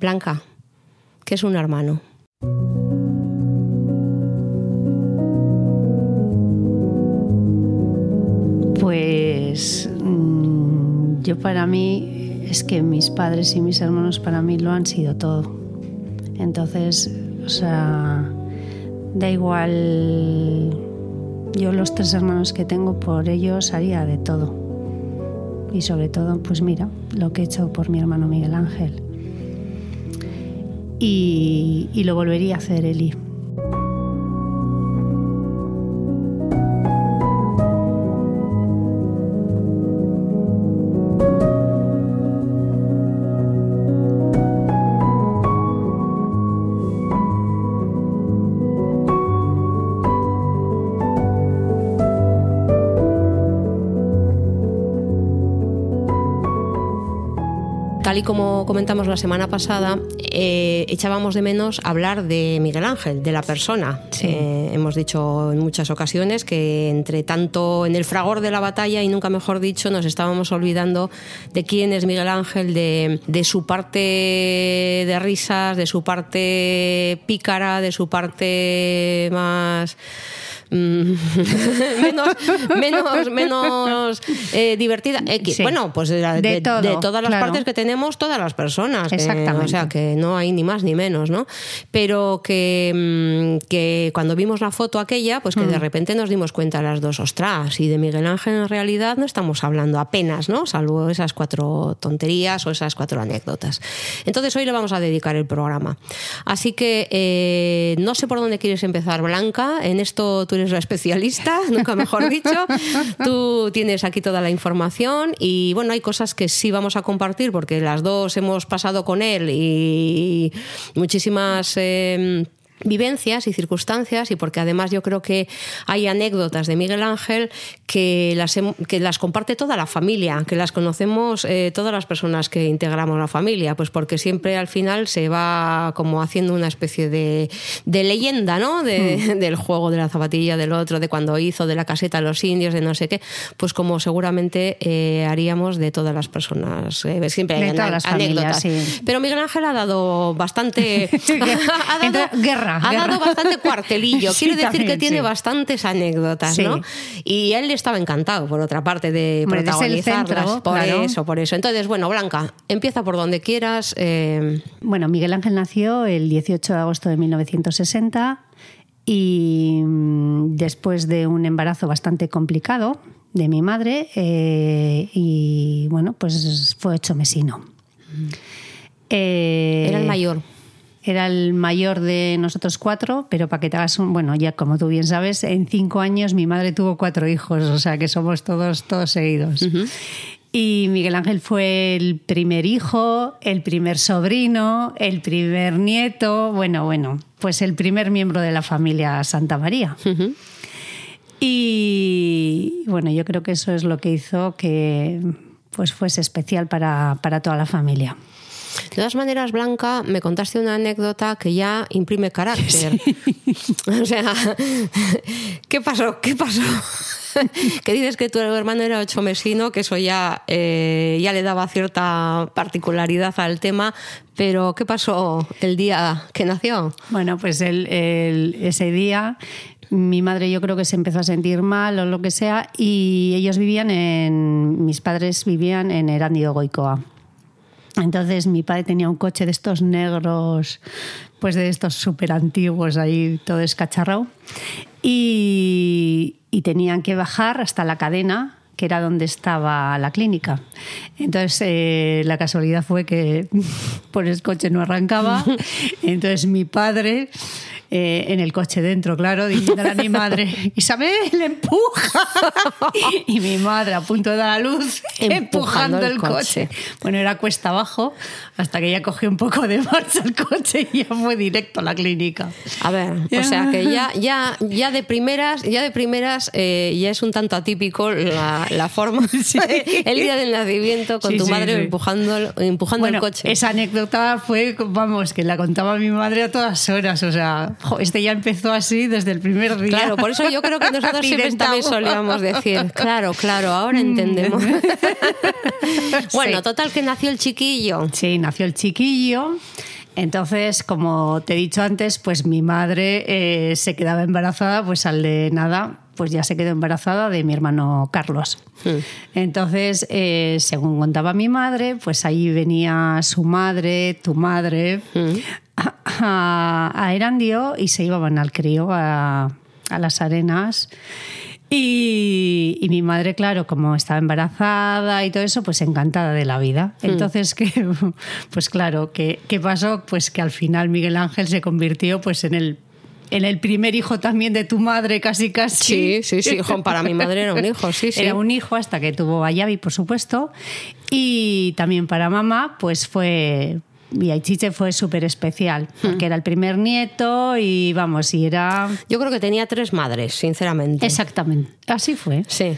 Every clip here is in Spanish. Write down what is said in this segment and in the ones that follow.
Blanca, ¿qué es un hermano? Pues mm, yo para mí es que mis padres y mis hermanos para mí lo han sido todo. Entonces, o sea, da igual, yo los tres hermanos que tengo, por ellos haría de todo. Y sobre todo, pues mira, lo que he hecho por mi hermano Miguel Ángel. Y, y lo volvería a hacer, Eli. Tal y como comentamos la semana pasada, eh, echábamos de menos hablar de Miguel Ángel, de la persona. Eh, hemos dicho en muchas ocasiones que entre tanto en el fragor de la batalla y nunca mejor dicho, nos estábamos olvidando de quién es Miguel Ángel, de, de su parte de risas, de su parte pícara, de su parte más mm, menos, menos, menos eh, divertida. Eh, que- Sí. Bueno, pues de, la- De de- todo, de todas las claro. partes que tenemos, todas las personas. que- Exactamente. o sea, que no hay ni más ni menos, ¿no? Pero que, mm, que cuando vimos la foto aquella, pues que Mm. de repente nos dimos cuenta las dos, ostras, y de Miguel Ángel en realidad no estamos hablando apenas, ¿no? Salvo esas cuatro tonterías o esas cuatro anécdotas. Entonces hoy le vamos a dedicar el programa. Así que eh, no sé por dónde quieres empezar, Blanca. En esto tú eres la especialista, nunca mejor dicho. Tú tienes aquí toda la información y bueno, hay cosas que sí vamos a compartir porque las dos hemos pasado con él y muchísimas... eh, vivencias y circunstancias y porque además yo creo que hay anécdotas de Miguel Ángel que las, que las comparte toda la familia, que las conocemos eh, todas las personas que integramos la familia, pues porque siempre al final se va como haciendo una especie de, de leyenda, ¿no? De- Del juego de la zapatilla, del otro, de cuando hizo, de la caseta a los indios, de no sé qué, pues como seguramente eh, haríamos de todas las personas. eh, siempre hay De todas ana- las familias, anécdotas. sí. Pero Miguel Ángel ha dado bastante... ha dado, Entonces, guerra, ha guerra. dado bastante cuartelillo. Sí, Quiero decir que tiene sí. bastantes anécdotas, Sí. ¿no? Y él estaba encantado, por otra parte, de protagonizarlas. centro, por claro. eso, por eso. Entonces, bueno, Blanca, empieza por donde quieras. eh, Bueno, Miguel Ángel nació el 18 de agosto de 1960 y mm, después de un embarazo bastante complicado de mi madre eh, y bueno, pues fue hecho mesino. Eh, era el mayor. Era el mayor de nosotros cuatro, pero para que te hagas un. Bueno, ya como tú bien sabes, en cinco años mi madre tuvo cuatro hijos, o sea que somos todos, todos seguidos. Y Miguel Ángel fue el primer hijo, el primer sobrino, el primer nieto, bueno, bueno, pues el primer miembro de la familia Santa María. Y bueno, yo creo que eso es lo que hizo que pues fuese especial para, para toda la familia. De todas maneras, Blanca, me contaste una anécdota que ya imprime carácter. O sea, ¿qué pasó? ¿Qué pasó? que dices que tu hermano era ocho mesino, que eso ya, eh, ya le daba cierta particularidad al tema, pero ¿qué pasó el día que nació? Bueno, pues el- el- ese día mi madre yo creo que se empezó a sentir mal o lo que sea y ellos vivían en, mis padres vivían en Erandio Goicoa. Entonces mi padre tenía un coche de estos negros, pues de estos súper antiguos, ahí todo escacharrado. Y, y tenían que bajar hasta la cadena, que era donde estaba la clínica. Entonces eh, la casualidad fue que por el coche no arrancaba. Entonces mi padre... eh, en el coche dentro, claro, diciéndole a mi madre, Isabel, empuja. y mi madre a punto de dar a luz, Empujando empujando el el coche. coche. Bueno, era cuesta abajo hasta que ya cogió un poco de marcha el coche y ya fue directo a la clínica. A ver, o sea que ya, ya, ya de primeras, ya de primeras eh, ya es un tanto atípico la- la forma, el día del nacimiento con Sí, tu sí, madre sí. empujando, empujando Bueno, el coche. esa anécdota fue, vamos, que la contaba mi madre a todas horas. O sea, jo, este ya empezó así desde el primer día. Claro, por eso yo creo que nosotros siempre también solíamos decir, claro, claro, ahora entendemos. bueno, Sí. total que nació el chiquillo. Sí, nació el chiquillo. Entonces, como te he dicho antes, pues mi madre eh, se quedaba embarazada, pues al de nada, pues ya se quedó embarazada de mi hermano Carlos. Entonces, eh, según contaba mi madre, pues ahí venía su madre, tu madre, a, a- a Erandio y se iban al crío, a, a las arenas. Y, y mi madre, claro, como estaba embarazada y todo eso, pues encantada de la vida. Entonces, que, pues claro, ¿qué, qué pasó? Pues que al final Miguel Ángel se convirtió pues en el, en el primer hijo también de tu madre, casi casi. Sí, sí, sí, hijo, para mi madre era un hijo, sí, sí. Era un hijo hasta que tuvo a Yavi, por supuesto. Y también para mamá, pues fue. Y Aichiche fue súper especial, porque era el primer nieto y vamos, y era. Yo creo que tenía tres madres, sinceramente. Exactamente, así fue. Sí.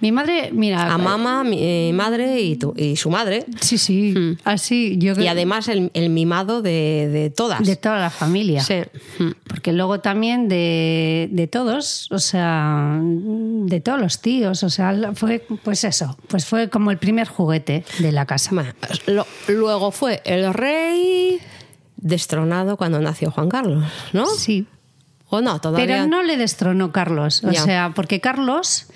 Mi madre, mira. A mamá, mi eh, madre y, tu- y su madre. Sí, sí, así. Yo Y creo- además el, el mimado de, de todas. de toda la familia. Sí. Mm. Porque luego también de, de todos, o sea, de todos los tíos, o sea, fue pues eso, pues fue como el primer juguete de la casa. Bueno, lo- luego fue el rey destronado cuando nació Juan Carlos, ¿no? Sí, ¿O no? Todavía. Pero no le destronó Carlos. O Ya. sea, porque Carlos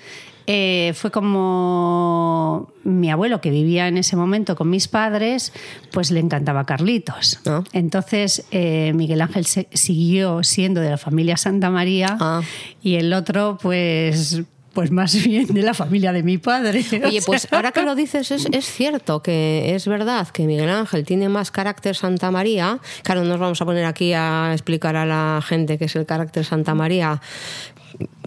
eh, fue como mi abuelo que vivía en ese momento con mis padres, pues le encantaba Carlitos. Ah. Entonces eh, Miguel Ángel se- siguió siendo de la familia Santa María Ah. y el otro, pues. Pues más bien de la familia de mi padre. Oye, pues ahora que lo dices, es, es cierto que es verdad que Miguel Ángel tiene más carácter Santa María. Claro, no nos vamos a poner aquí a explicar a la gente qué es el carácter Santa María.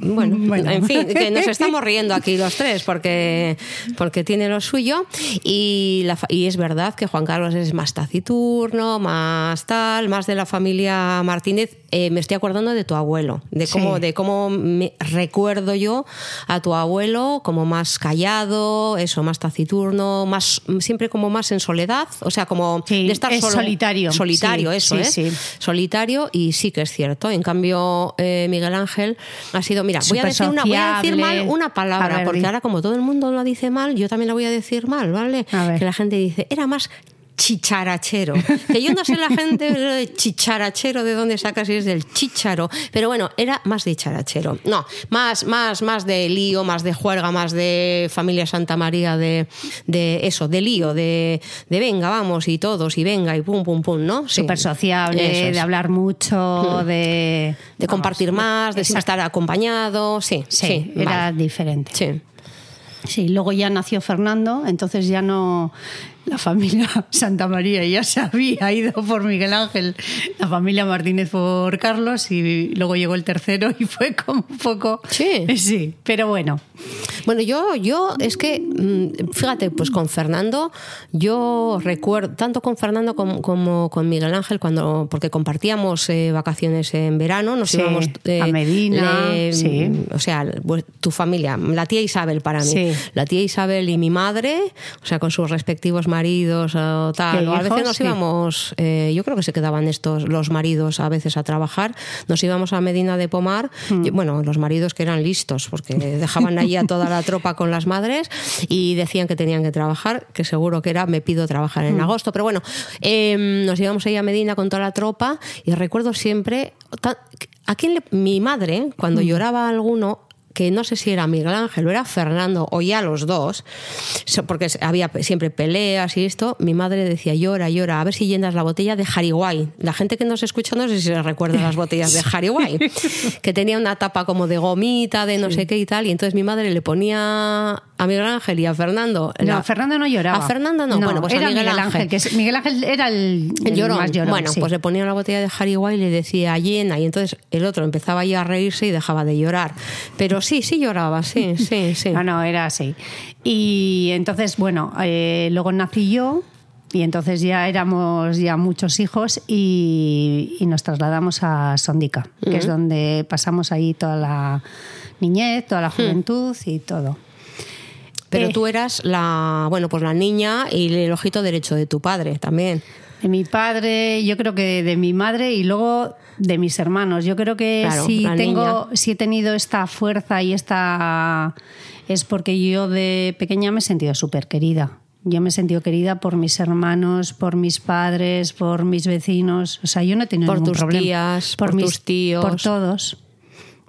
Bueno, Bueno. en fin, que nos estamos riendo aquí los tres porque, porque tiene lo suyo. Y, la y es verdad que Juan Carlos es más taciturno, más tal, más de la familia Martínez. Eh, me estoy acordando de tu abuelo, de cómo, Sí. de cómo me recuerdo yo a tu abuelo como más callado, eso, más taciturno, más siempre como más en soledad, o sea, como Sí, de estar es solo. solitario. Solitario, Sí, eso, ¿eh? Solitario y sí que es cierto. En cambio, eh, Miguel Ángel ha sido, mira, voy a, decir una, voy a decir mal una palabra, ver, porque ahora como todo el mundo lo dice mal, yo también la voy a decir mal, ¿vale? A. Que la gente dice, era más chicharachero. Que yo no sé la gente de chicharachero de dónde saca si es del chicharo, pero bueno, era más de charachero. No, más más más de lío, más de juerga, más de familia Santa María de, de eso, de lío, de, de venga, vamos y todos y venga y pum pum pum, ¿no? Sí. Súper sociable, es. de hablar mucho, de... de compartir más, de estar acompañado, sí, Sí, sí, era vale. diferente. Sí. Sí, luego ya nació Fernando, entonces ya no. La familia Santa María ya se había ido por Miguel Ángel, la familia Martínez por Carlos y luego llegó el tercero y fue como un poco. Sí. Sí, pero bueno. Bueno, yo, yo es que, mm, fíjate, pues con Fernando, yo recuerdo, tanto con Fernando como, como con Miguel Ángel, cuando, porque compartíamos eh, vacaciones en verano, nos Sí, íbamos a Medina, sí. O sea, pues, tu familia, la tía Isabel para mí, Sí. la tía Isabel y mi madre, o sea, con sus respectivos maridos o tal, ¿Y o a veces nos íbamos, eh, yo creo que se quedaban estos, los maridos a veces a trabajar, nos íbamos a Medina de Pomar, y, bueno, los maridos que eran listos, porque dejaban allí a toda la tropa con las madres y decían que tenían que trabajar, que seguro que era me pido trabajar en agosto, pero bueno, eh, nos íbamos ahí a Medina con toda la tropa y recuerdo siempre, a quién le- mi madre, cuando Hmm. lloraba alguno, que no sé si era Miguel Ángel o era Fernando o ya los dos, porque había siempre peleas y esto, mi madre decía llora, llora, a ver si llenas la botella de Hariguay. La gente que nos escucha no sé si se recuerda las botellas de Hariguay, que tenía una tapa como de gomita, de no sé qué y tal, y entonces mi madre le ponía a Miguel Ángel y a Fernando. No, la- Fernando no lloraba. A Fernando no, bueno, pues era a Miguel, Ángel. que es- Miguel Ángel era el, El llorón. más llorón. bueno, sí. pues le ponía la botella de Hariguay y le decía llena, y entonces el otro empezaba ya a reírse y dejaba de llorar. Pero sí, sí lloraba, sí, sí, sí. No, no, era así. Y entonces, bueno, eh, luego nací yo y entonces ya éramos ya muchos hijos y, y nos trasladamos a Sondica, que es donde pasamos ahí toda la niñez, toda la juventud y todo. Pero Eh. tú eras la, bueno, pues la niña y el ojito derecho de tu padre también. De mi padre, yo creo que de mi madre y luego de mis hermanos. Yo creo que Claro, si tengo, niña. si he tenido esta fuerza y esta es porque yo de pequeña me he sentido súper querida. Yo me he sentido querida por mis hermanos, por mis padres, por mis vecinos. O sea, yo no he tenido Por ningún tus problema. tías, por tus tíos. Por todos.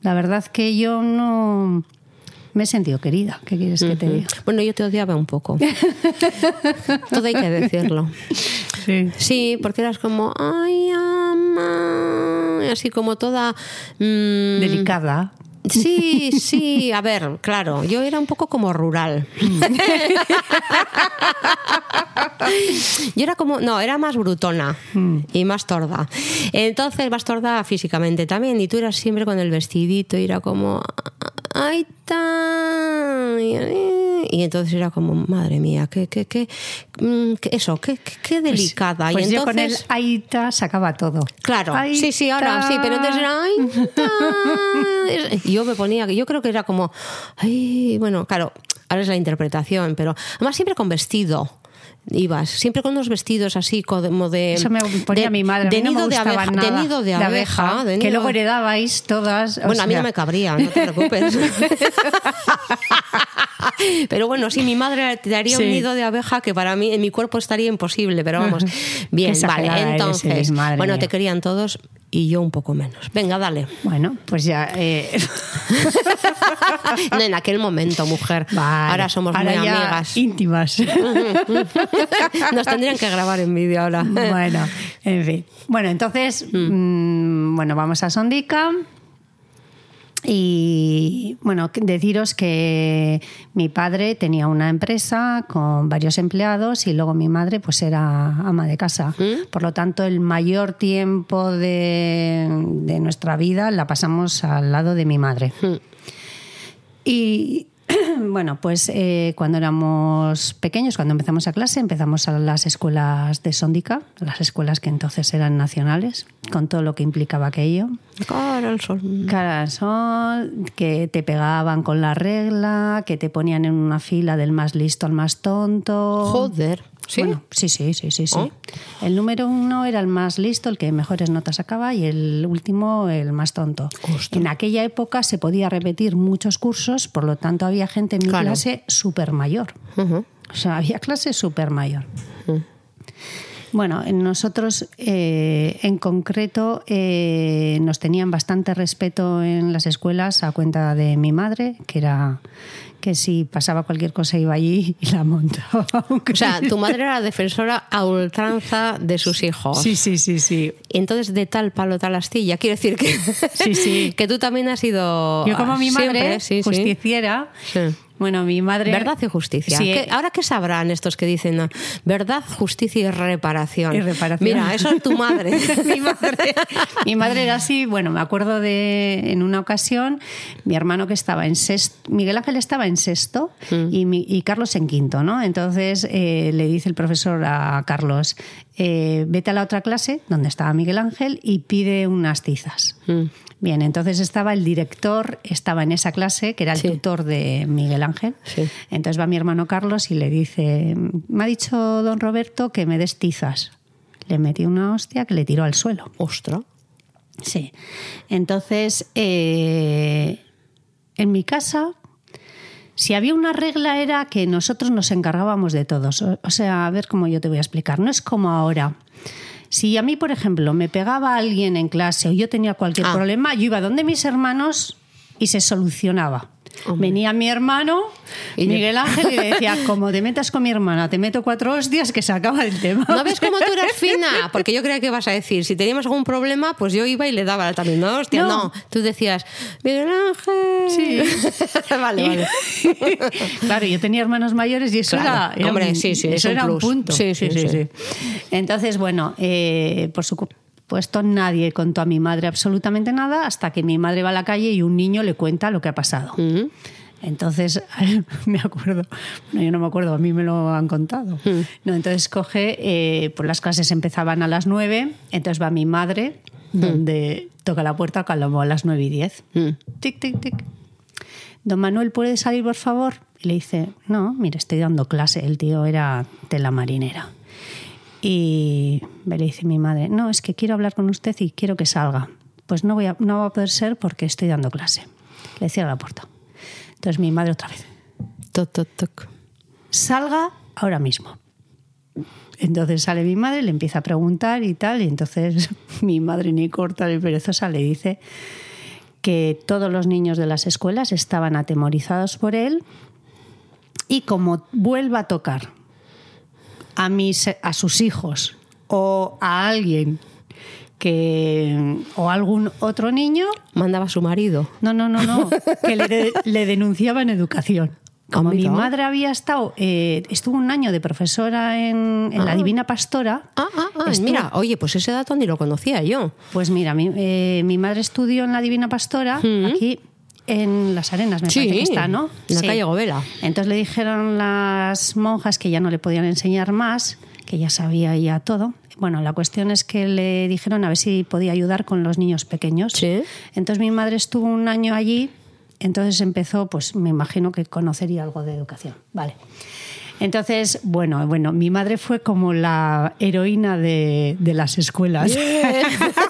La verdad que yo no me he sentido querida. ¿Qué quieres que te diga? Bueno, yo te odiaba un poco. Todo hay que decirlo. Sí. Sí, porque eras como, ay, ama, así como toda... mm, Delicada. Sí, sí, a ver, claro, yo era un poco como rural. yo era como, no, era más brutona y más torda. Entonces, más torda físicamente también, y tú eras siempre con el vestidito y era como, ay, tan. Y entonces era como, madre mía, qué, qué, qué, mm, qué- eso, qué, qué, qué delicada. Pues y yo con el entonces, Aita sacaba todo. Claro, sí, sí, ahora sí, pero entonces era. Ay, ta. Y yo me ponía, que yo creo que era como. Ay, bueno, claro, ahora es la interpretación, pero además siempre con vestido. Ibas, siempre con unos vestidos así como de. Eso me ponía de- mi madre. a De no me abeja. nada De nido de abeja. de que nido- luego heredabais todas. Bueno, a mí no me cabría, no te preocupes. Pero bueno, sí, mi madre te daría Sí. un nido de abeja que para mí en mi cuerpo estaría imposible, pero vamos. Bien, vale. eres, Entonces, madre bueno, mía. te querían todos y yo un poco menos. Venga, dale. Bueno, pues ya. eh, No, en aquel momento, mujer. vale. Ahora somos Ahora muy ya amigas. íntimas. Nos tendrían que grabar en vídeo ahora. bueno, en fin. Bueno, entonces, mm, bueno, vamos a Sondica. Y bueno, deciros que mi padre tenía una empresa con varios empleados y luego mi madre pues era ama de casa. Por lo tanto, el mayor tiempo de, de nuestra vida la pasamos al lado de mi madre. Y bueno, pues eh, cuando éramos pequeños, cuando empezamos a clase, empezamos a las escuelas de Sondica, las escuelas que entonces eran nacionales, con todo lo que implicaba aquello. Cara al sol. Cara al sol, que te pegaban con la regla, que te ponían en una fila del más listo al más tonto. Joder. ¿Sí? Bueno, sí, sí, sí, sí, sí. Oh. El número uno era el más listo, el que mejores notas sacaba, y el último el más tonto. Ostras. En aquella época se podía repetir muchos cursos, por lo tanto había gente en mi Claro. clase súper mayor. O sea, había clase súper mayor. Bueno, en nosotros eh, en concreto eh, nos tenían bastante respeto en las escuelas a cuenta de mi madre, que era que si pasaba cualquier cosa iba allí y la montaba. O sea, tu madre era defensora a ultranza de sus hijos. Sí, sí, sí, sí. Entonces de tal palo tal astilla. Quiero decir que, Sí, sí. que tú también has sido. Yo como mi madre, siempre, sí, justiciera. Bueno, mi madre... Verdad y justicia. Sí. ¿Qué- Ahora, ¿qué sabrán estos que dicen no? verdad, justicia y reparación? Y reparación. Mira, eso es tu madre. mi madre. Mi madre era así, bueno, me acuerdo de en una ocasión, mi hermano que estaba en sexto, Miguel Ángel estaba en sexto y, mi- y Carlos en quinto, ¿no? Entonces eh, le dice el profesor a Carlos, eh, vete a la otra clase donde estaba Miguel Ángel y pide unas tizas. Mm. Bien, entonces estaba el director, estaba en esa clase, que era el Sí. tutor de Miguel Ángel. Sí. Entonces va mi hermano Carlos y le dice, me ha dicho don Roberto que me des tizas. Le metí una hostia que le tiró al suelo. Ostras. Sí. Entonces, eh, en mi casa, si había una regla era que nosotros nos encargábamos de todos. O sea, a ver cómo yo te voy a explicar. No es como ahora. Si a mí, por ejemplo, me pegaba alguien en clase o yo tenía cualquier Ah. problema, yo iba donde mis hermanos y se solucionaba. Venía mi hermano, Y- Miguel Ángel, y le decía, como te metas con mi hermana, te meto cuatro hostias que se acaba el tema. ¿No ves cómo tú eres fina? Porque yo creía que ibas a decir, si teníamos algún problema, pues yo iba y le daba también. No, hostia, no. No. Tú decías, Miguel Ángel. Sí. vale, vale. claro, yo tenía hermanos mayores y eso Claro. era, era Hombre, un, sí, sí, eso un era plus. un punto. Sí, sí, sí. Entonces, bueno, eh, por supuesto nadie contó a mi madre absolutamente nada hasta que mi madre va a la calle y un niño le cuenta lo que ha pasado. Mm. Entonces, me acuerdo, bueno, yo no me acuerdo, a mí me lo han contado. Mm. No, entonces coge, eh, pues las clases empezaban a las nueve, entonces va mi madre, Mm. donde toca la puerta como a las nueve y diez. Tic, tic, tic. Don Manuel, ¿puede salir, por favor? Y le dice, no, mire, estoy dando clase. El tío era de la marinera. Y le dice mi madre, no, es que quiero hablar con usted y quiero que salga. Pues no, voy a, no va a poder ser porque estoy dando clase. Le cierra la puerta. Entonces mi madre otra vez, Toc, toc, toc. salga ahora mismo. Entonces sale mi madre, le empieza a preguntar y tal, y entonces mi madre ni corta ni perezosa le dice que todos los niños de las escuelas estaban atemorizados por él y como vuelva a tocar a, mis, a sus hijos o a alguien que o algún otro niño, Mandaba a su marido. no, no, no, no, que le, de- le denunciaba en educación. Como Ah, mi madre había estado, eh, estuvo un año de profesora en, en la Divina Pastora. Ah, ah, ah, estuvo- mira, oye, pues ese dato ni lo conocía yo. Pues mira, mi, eh, mi madre estudió en la Divina Pastora, aquí en Las Arenas, me Sí, parece que está, ¿no? en la Sí. calle Govela. Entonces le dijeron las monjas que ya no le podían enseñar más, que ya sabía ya todo. Bueno, la cuestión es que le dijeron a ver si podía ayudar con los niños pequeños. Sí. Entonces mi madre estuvo un año allí, entonces empezó, pues me imagino que conocería algo de educación. Vale. Entonces, bueno, bueno, mi madre fue como la heroína de, de las escuelas.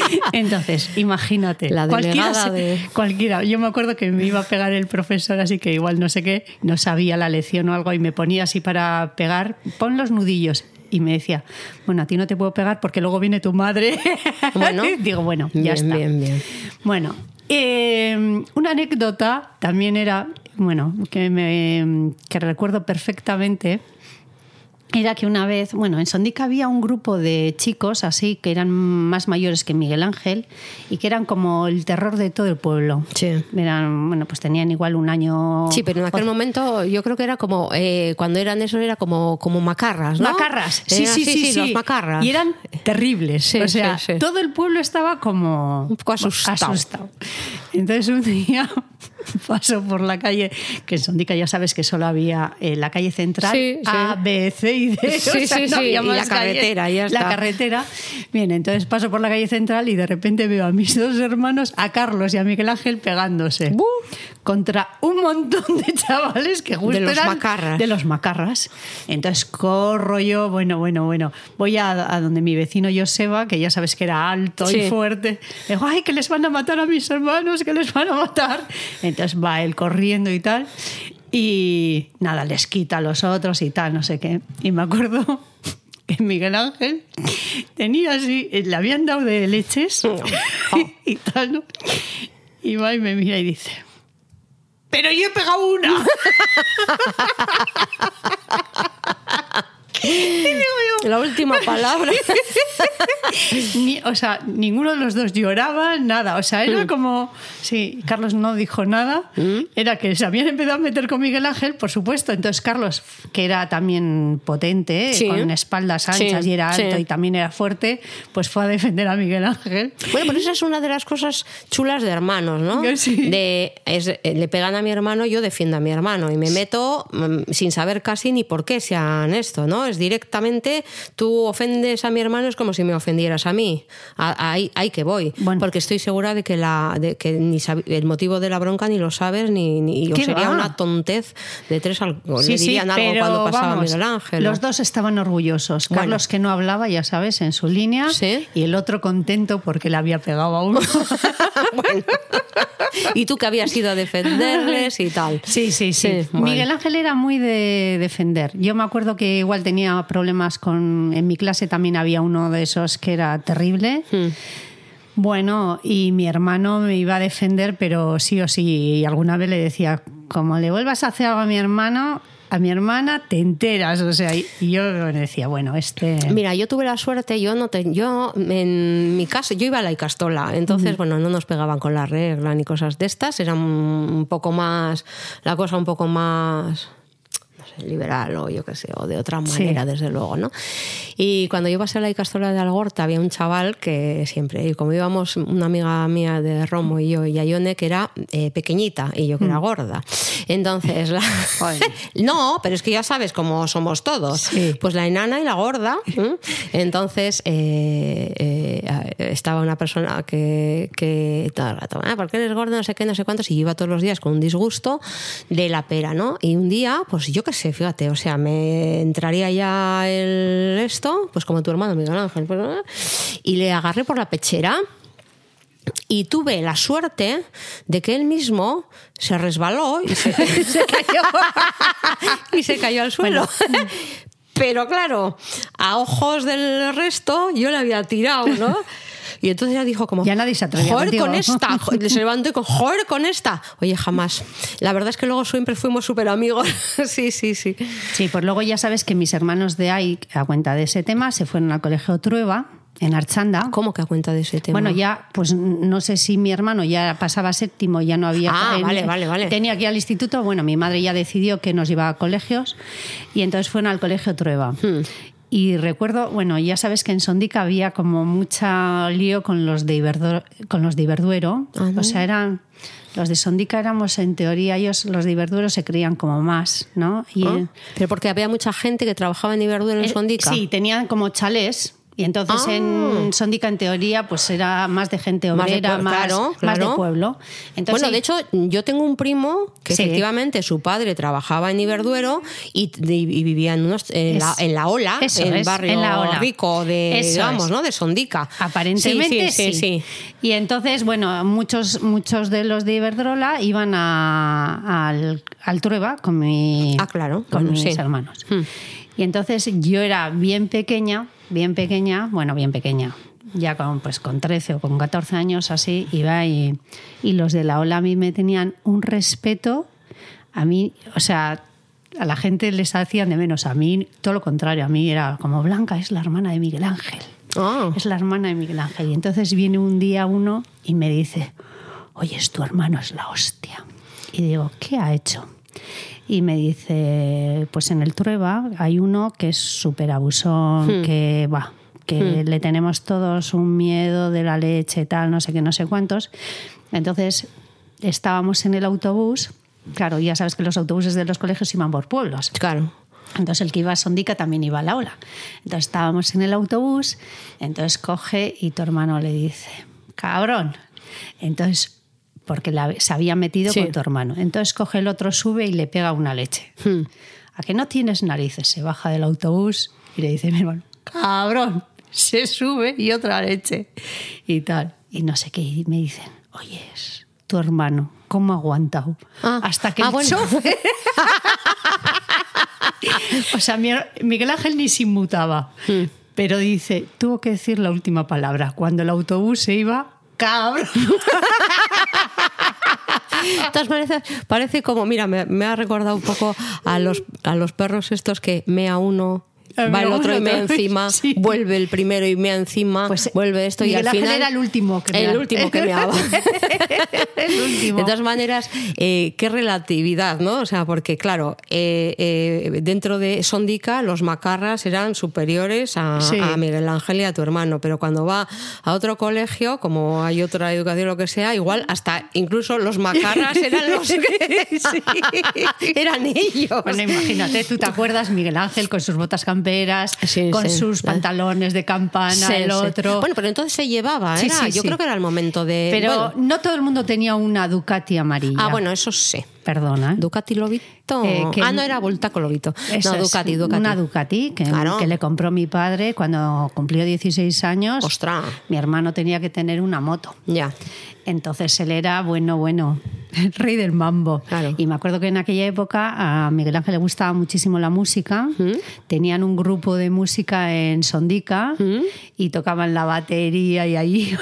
Entonces, imagínate. La cualquiera, delegada se- de- cualquiera. Yo me acuerdo que me iba a pegar el profesor, así que igual no sé qué, no sabía la lección o algo y me ponía así para pegar, pon los nudillos. Y me decía, bueno, a ti no te puedo pegar porque luego viene tu madre. Bueno. digo, bueno, Bien, ya está. bien, bien. Bueno, eh, una anécdota también era, bueno, que, me, que recuerdo perfectamente, era que una vez, bueno, en Sondica había un grupo de chicos así que eran más mayores que Miguel Ángel y que eran como el terror de todo el pueblo. Sí. Eran, bueno, pues tenían igual un año. Sí, pero en aquel momento yo creo que era como, eh, cuando eran eso era como, como macarras, ¿no? Macarras, sí, sí, sí, sí, los macarras. Y eran terribles. Sí, o sea, todo el pueblo estaba como Un poco asustado. asustado. Entonces un día paso por la calle, que en Sondica ya sabes que solo había eh, la calle central, Sí, sí. A, B, C y D. Sí, sí, sí, había y la carretera, calles. ya está. La carretera. Bien, entonces paso por la calle central y de repente veo a mis dos hermanos, a Carlos y a Miguel Ángel, pegándose ¡Buf! Contra un montón de chavales que justo De los eran macarras. de los macarras. Entonces corro yo, bueno, bueno, bueno. Voy a, a donde mi vecino Joseba, que ya sabes que era alto Sí. y fuerte. Digo, ay, que les van a matar a mis hermanos, que les van a matar. Entonces va él corriendo y tal. Y nada, les quita a los otros y tal, no sé qué. Y me acuerdo que Miguel Ángel tenía así, le habían dado de leches y tal, ¿no? Y va y me mira y dice, pero yo he pegado una. La última palabra. Ni- o sea, ninguno de los dos lloraba, nada. O sea, Mm. era como. Sí, Carlos no dijo nada. Era que se habían empezado a meter con Miguel Ángel, por supuesto. Entonces, Carlos, que era también potente, Sí. con espaldas anchas Sí, y era alto sí. y también era fuerte, pues fue a defender a Miguel Ángel. Bueno, pero esa es una de las cosas chulas de hermanos, ¿no? De, es- eh, le pegan a mi hermano, yo defiendo a mi hermano y me meto mm, sin saber casi ni por qué sean esto, ¿no? Es directamente, tú ofendes a mi hermano, es como si me ofendieras a mí. Ahí, ahí que voy. Bueno. Porque estoy segura de que, la, de que ni el motivo de la bronca ni lo sabes, ni, ni o ¿Qué sería va? una tontez de tres al, Sí, le sí, algo pero cuando pasaba vamos, Miguel Ángel. Los dos estaban orgullosos. Bueno. Carlos que no hablaba, ya sabes, en su línea, Sí. y el otro contento porque le había pegado a uno. Bueno. Y tú que habías ido a defenderles y tal. Sí, sí, sí. Miguel Ángel era muy de defender. Yo me acuerdo que igual tenía problemas con. En mi clase también había uno de esos que era terrible. Hmm. Bueno, y mi hermano me iba a defender, pero sí o sí. Y alguna vez le decía, como le vuelvas a hacer algo a mi hermano, a mi hermana, te enteras. O sea, y yo decía, bueno, este. Mira, yo tuve la suerte, yo no te, yo en mi casa, yo iba a la Icastola, entonces bueno, no nos pegaban con la regla ni cosas de estas, era un, poco más, la cosa un poco más, liberal o yo qué sé, o de otra manera, desde luego, ¿no? Y cuando yo pasé a la Icastola de Algorta había un chaval que siempre, y como íbamos una amiga mía de Romo y yo y Ayone, que era eh, pequeñita y yo que era gorda. Entonces, la... no, pero es que ya sabes cómo somos todos. Pues la enana y la gorda. Entonces, eh, eh, estaba una persona que, que todo el rato, ah, ¿por qué eres gorda? No sé qué, no sé cuántos, y iba todos los días con un disgusto de la pera, ¿no? Y un día, pues yo qué sé, fíjate, o sea, me entraría ya el esto, pues como tu hermano Miguel Ángel, pues, y le agarré por la pechera y tuve la suerte de que él mismo se resbaló y se, cayó, y se cayó al suelo. Pero claro, a ojos del resto yo le había tirado, ¿no? Y entonces ya dijo como... Ya nadie se atrevía Joder con esta. Se levantó y con joder con esta. Oye, jamás. La verdad es que luego siempre fuimos súper amigos. sí, sí, sí. Sí, pues luego ya sabes que mis hermanos de ahí, a cuenta de ese tema, se fueron al colegio Trueba en Archanda. ¿Cómo que a cuenta de ese tema? Bueno, ya, pues no sé si mi hermano ya pasaba séptimo, ya no había. Ah, vale, vale, vale. Tenía que ir al instituto. Bueno, mi madre ya decidió que nos llevaba a colegios y entonces fueron al colegio Trueba. Hmm. Y recuerdo, bueno, ya sabes que en Sondica había como mucha lío con los de, Iberduero, con los de Iberduero. Ah, o sea, eran los de Sondica éramos en teoría ellos los de Iberduero se creían como más, ¿no? Y, ah, Pero porque había mucha gente que trabajaba en Iberduero en eh, Sondica. Sí, tenían como chalés y entonces en ah. Sondica, en teoría, pues era más de gente obrera, más de, pueblo. Entonces, bueno, de hecho, yo tengo un primo que efectivamente su padre trabajaba en Iberduero y, vivía en, unos, en, la, en, la, Ola, en el barrio rico de, digamos, ¿no? de Sondica. Aparentemente sí, sí, Y entonces, bueno, muchos, muchos de los de Iberdrola iban a, al, al Trueba con, mi, ah, claro, con mis hermanos. Hmm. Y entonces yo era bien pequeña bien pequeña, bueno, bien pequeña, ya con, pues, con 13 o con 14 años así, iba y, y los de la ola a mí me tenían un respeto, a mí, o sea, a la gente les hacían de menos, a mí todo lo contrario, a mí era como Blanca es la hermana de Miguel Ángel, ah. es la hermana de Miguel Ángel. Y entonces viene un día uno y me dice, oye, es tu hermano, es la hostia. Y digo, ¿qué ha hecho? Y me dice, pues en el Trueba hay uno que es súper abusón, hmm. que va, que hmm. le tenemos todos un miedo de la leche, tal, no sé qué, no sé cuántos. Entonces estábamos en el autobús, claro, ya sabes que los autobuses de los colegios iban por pueblos. Claro. Entonces el que iba a Sondica también iba a la ola. Entonces estábamos en el autobús, entonces coge y tu hermano le dice, cabrón. Entonces porque se había metido con tu hermano. Entonces coge el otro, sube y le pega una leche. Hmm. ¿A que no tienes narices? Se baja del autobús y le dice mi hermano, cabrón, se sube y otra leche. Y tal. Y no sé qué. Y me dicen, oye, es tu hermano, ¿cómo ha aguantado? Ah. Hasta que ah, el o sea, Miguel Ángel ni se inmutaba. Hmm. Pero dice, tuvo que decir la última palabra. Cuando el autobús se iba, cabrón. parece, parece como, mira, me, ha recordado un poco a los, a los perros estos que mea uno va el otro y me encima, vuelve el primero y me encima, pues, vuelve esto y al final era el último que el último que meaba. el último. De todas maneras, eh, qué relatividad, ¿no? O sea, porque claro, eh, eh, dentro de Sondica los macarras eran superiores a, Miguel Ángel y a tu hermano, pero cuando va a otro colegio, como hay otra educación o lo que sea, igual hasta incluso los macarras eran los que eran ellos. Bueno, imagínate, tú te acuerdas Miguel Ángel con sus botas con sus pantalones de campana, el otro. Bueno, pero entonces se llevaba, era, yo creo que era el momento de. Pero no todo el mundo tenía una Ducati amarilla. Ah, bueno, eso sí. Perdona. Ducati Lobito. Eh, ah, no era Voltaco Lobito. no, Ducati, Ducati. Una Ducati que, que, le compró mi padre cuando cumplió 16 años. Ostras. Mi hermano tenía que tener una moto. Ya. Entonces él era, bueno, bueno, el rey del mambo. Y me acuerdo que en aquella época a Miguel Ángel le gustaba muchísimo la música. ¿Mm? Tenían un grupo de música en Sondica ¿Mm? y tocaban la batería y ahí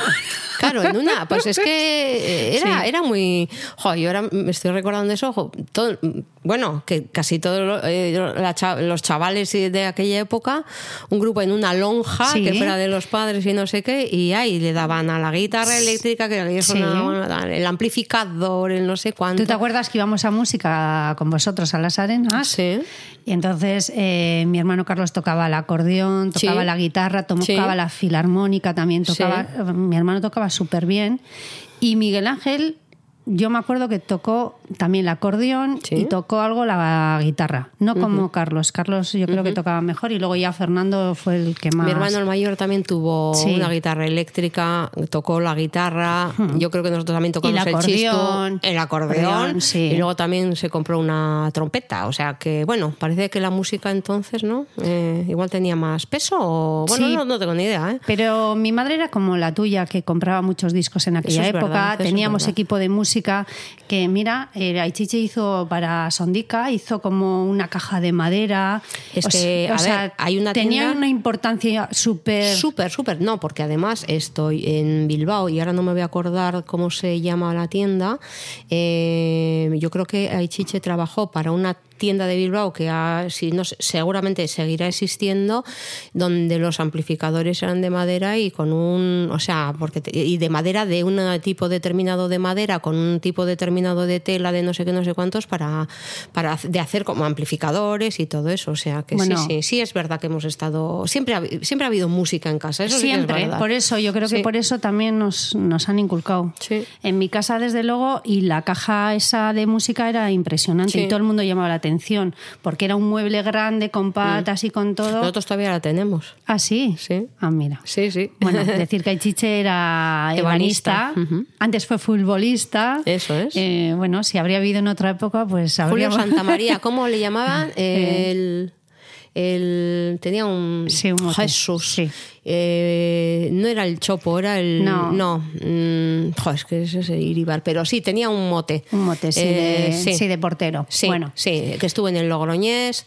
Claro, en una, pues es que era, era muy. Joder, yo ahora me estoy recordando eso. jo, todo- bueno, que casi todos eh, los chavales de aquella época, un grupo en una lonja Sí. que fuera de los padres y no sé qué, y ahí le daban a la guitarra eléctrica, que Sí. el amplificador, el no sé cuánto. ¿Tú te acuerdas que íbamos a música con vosotros a las arenas? Sí. Y entonces eh, mi hermano Carlos tocaba el acordeón, tocaba Sí. la guitarra, tocaba la filarmónica también, tocaba, mi hermano tocaba súper bien. Y Miguel Ángel, yo me acuerdo que tocó también el acordeón Sí. y tocó algo la guitarra, no como Carlos. Carlos yo creo que tocaba mejor y luego ya Fernando fue el que más... Mi hermano el mayor también tuvo Sí. una guitarra eléctrica, tocó la guitarra. Yo creo que nosotros también tocamos el acordeón. el acordeón, Acordeón, sí. y luego también se compró una trompeta. O sea que, bueno, parece que la música entonces, ¿no? Eh, igual tenía más peso o, bueno, no, no tengo ni idea, ¿eh? Pero mi madre era como la tuya, que compraba muchos discos en aquella es época. verdad, Teníamos equipo de música que, mira, eh, Aichiche hizo para Sondica, hizo como una caja de madera. Es O que, se- a ver, hay una Tenía tienda- una importancia súper... Súper, súper. No, porque además estoy en Bilbao y ahora no me voy a acordar cómo se llama la tienda. Eh, yo creo que Aichiche trabajó para una tienda de Bilbao que ha- si no, seguramente seguirá existiendo, donde los amplificadores eran de madera y con un, o sea, porque te- y de madera de un tipo determinado de madera con un tipo determinado de tela de no sé qué no sé cuántos para para de hacer como amplificadores y todo eso, o sea que Bueno. sí, sí, sí es verdad que hemos estado siempre ha, siempre ha habido música en casa, eso sí es Siempre, verdad. por eso, yo creo que Sí. por eso también nos, nos han inculcado. Sí. En mi casa, desde luego, y la caja esa de música era impresionante Sí. y todo el mundo llamaba la atención, porque era un mueble grande con patas y con todo. Nosotros todavía la tenemos. Ah, sí. Sí. Ah, mira. Sí, sí. Bueno, decir que Aichiche era Ebanista. antes fue futbolista. Eso es. Eh, bueno, si habría habido en otra época, pues Julio habría... Santa María, ¿cómo le llamaban? El, el- tenía un Sí. Jesús. Sí. Eh, no era el Chopo, era el No. no. mm, jo, es que ese es el Iribar, pero sí tenía un mote. Un mote, sí, Eh, de, sí, de portero. Sí, Bueno, sí, que estuvo en el Logroñés,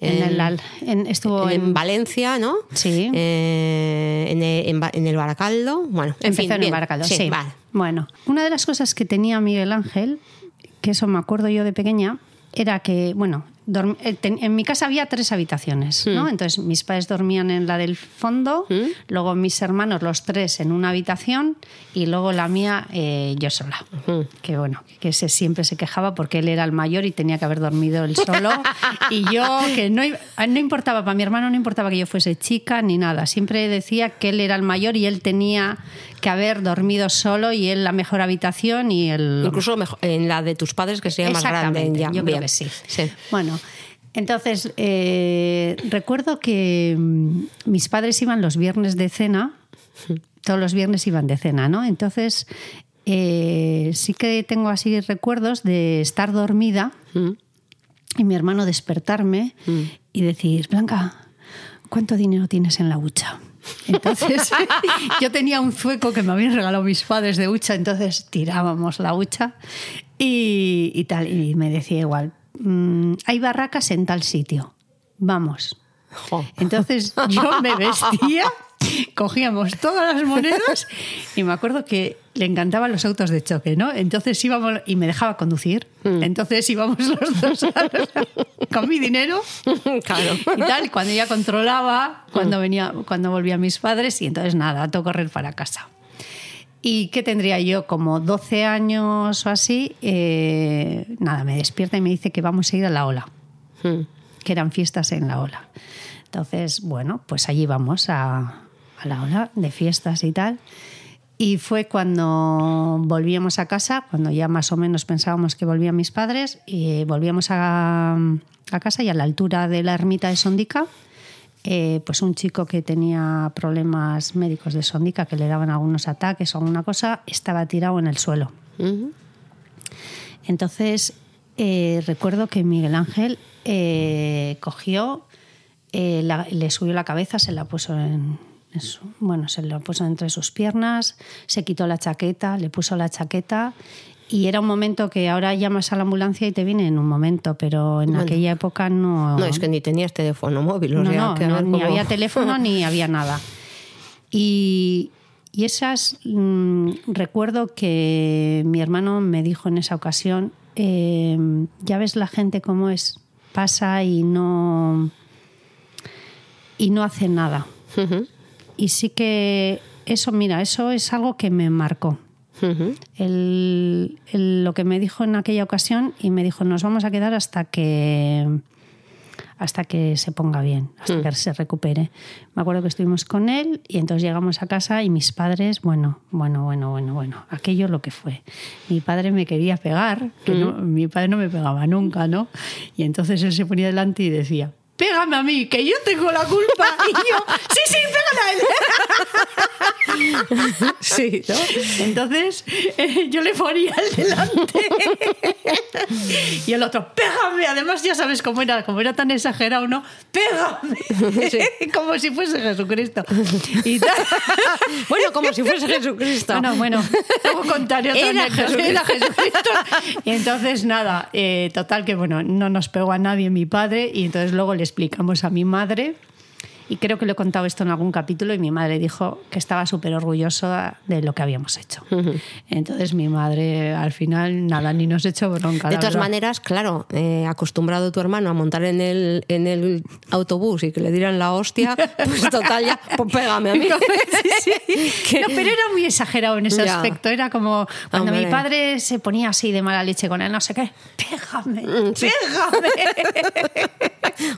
en el, en- estuvo en, en, Valencia, ¿no? Sí. Eh, en, el, en el Baracaldo. Bueno, en Empezó fin, en bien. Baracaldo, sí. vale. Bueno, una de las cosas que tenía Miguel Ángel, que eso me acuerdo yo de pequeña, era que, bueno, en mi casa había tres habitaciones, Hmm. ¿no? Entonces mis padres dormían en la del fondo, luego mis hermanos los tres en una habitación y luego la mía eh, yo sola. Hmm. Que bueno, que ese siempre se quejaba porque él era el mayor y tenía que haber dormido él solo y yo que no, no importaba, para mi hermano no importaba que yo fuese chica ni nada, siempre decía que él era el mayor y él tenía que haber dormido solo y él la mejor habitación y el Incluso en la de tus padres, que sería más grande. Ya. yo creo que sí. Sí. Bueno, entonces eh, recuerdo que mm, mis padres iban los viernes de cena, todos los viernes iban de cena, ¿no? Entonces eh, sí que tengo así recuerdos de estar dormida Mm. y mi hermano despertarme y decir, Blanca, ¿cuánto dinero tienes en la hucha? Entonces, yo tenía un zueco que me habían regalado mis padres de hucha, entonces tirábamos la hucha y, y tal. Y me decía igual, "Mm, hay barracas en tal sitio, vamos. Jo. Entonces yo me vestía, cogíamos todas las monedas y me acuerdo que le encantaban los autos de choque, ¿no? Entonces íbamos y me dejaba conducir. Entonces íbamos los dos a- con mi dinero claro. y tal, cuando ya controlaba, cuando venía, cuando volvían mis padres y entonces nada, a todo correr para casa. ¿Y qué tendría yo? Como 12 años o así, eh, nada, me despierta y me dice que vamos a ir a la ola Mm. que eran fiestas en la ola. Entonces, bueno, pues allí vamos a, a la ola de fiestas y tal. Y fue cuando volvíamos a casa, cuando ya más o menos pensábamos que volvían mis padres, y volvíamos a, a casa y a la altura de la ermita de Sondica, eh, pues un chico que tenía problemas médicos de Sondica, que le daban algunos ataques o alguna cosa, estaba tirado en el suelo. Entonces, eh, recuerdo que Miguel Ángel eh, cogió, la- le subió la cabeza, se la puso en, en su- bueno, se la puso entre sus piernas, se quitó la chaqueta, le puso la chaqueta y era un momento que ahora llamas a la ambulancia y te viene en un momento, pero en Bueno. aquella época no. No, es que ni tenías teléfono móvil. o No, sea, no, que no, ni había teléfono ni había nada. Y, Y esas, mm, recuerdo que mi hermano me dijo en esa ocasión, eh, ya ves la gente cómo es, pasa y no, y no hace nada. Y sí que eso, mira, eso es algo que me marcó. Ujú. El- el- lo que me dijo en aquella ocasión y me dijo, nos vamos a quedar hasta que hasta que se ponga bien, hasta que se recupere. Me acuerdo que estuvimos con él y entonces llegamos a casa y mis padres, bueno, bueno, bueno, bueno, bueno, aquello lo que fue. Mi padre me quería pegar, que no- mi padre no me pegaba nunca, ¿no? Y entonces él se ponía delante y decía, pégame a mí, que yo tengo la culpa. Y yo, sí, sí, pégale a él. Sí, ¿no? Entonces eh, yo le ponía el delante y el otro, pégame. Además, ya sabes cómo era, como era tan exagerado, ¿no? Pégame. Sí. como si fuese Jesucristo. Y. Bueno, como si fuese Jesucristo. Bueno, bueno, luego contaré otra Era. Jesucristo. Era Jesucristo. Y entonces, nada, eh, total que, bueno, no nos pegó a nadie mi padre y entonces luego le explicamos a mi madre y creo que le he contado esto en algún capítulo y mi madre dijo que estaba súper orgullosa de lo que habíamos hecho. Entonces mi madre al final nada, ni nos echó bronca. De todas verdad. manes, claro, eh, acostumbrado tu hermano a montar en el, en el autobús y que le dieran la hostia, pues total, ya, pues pégame a mí. Que- No, pero era muy exagerado en ese Ya. aspecto. Era como cuando mi Hombre. padre se ponía así de mala leche con él, no sé qué, pégame, Mm, pégame.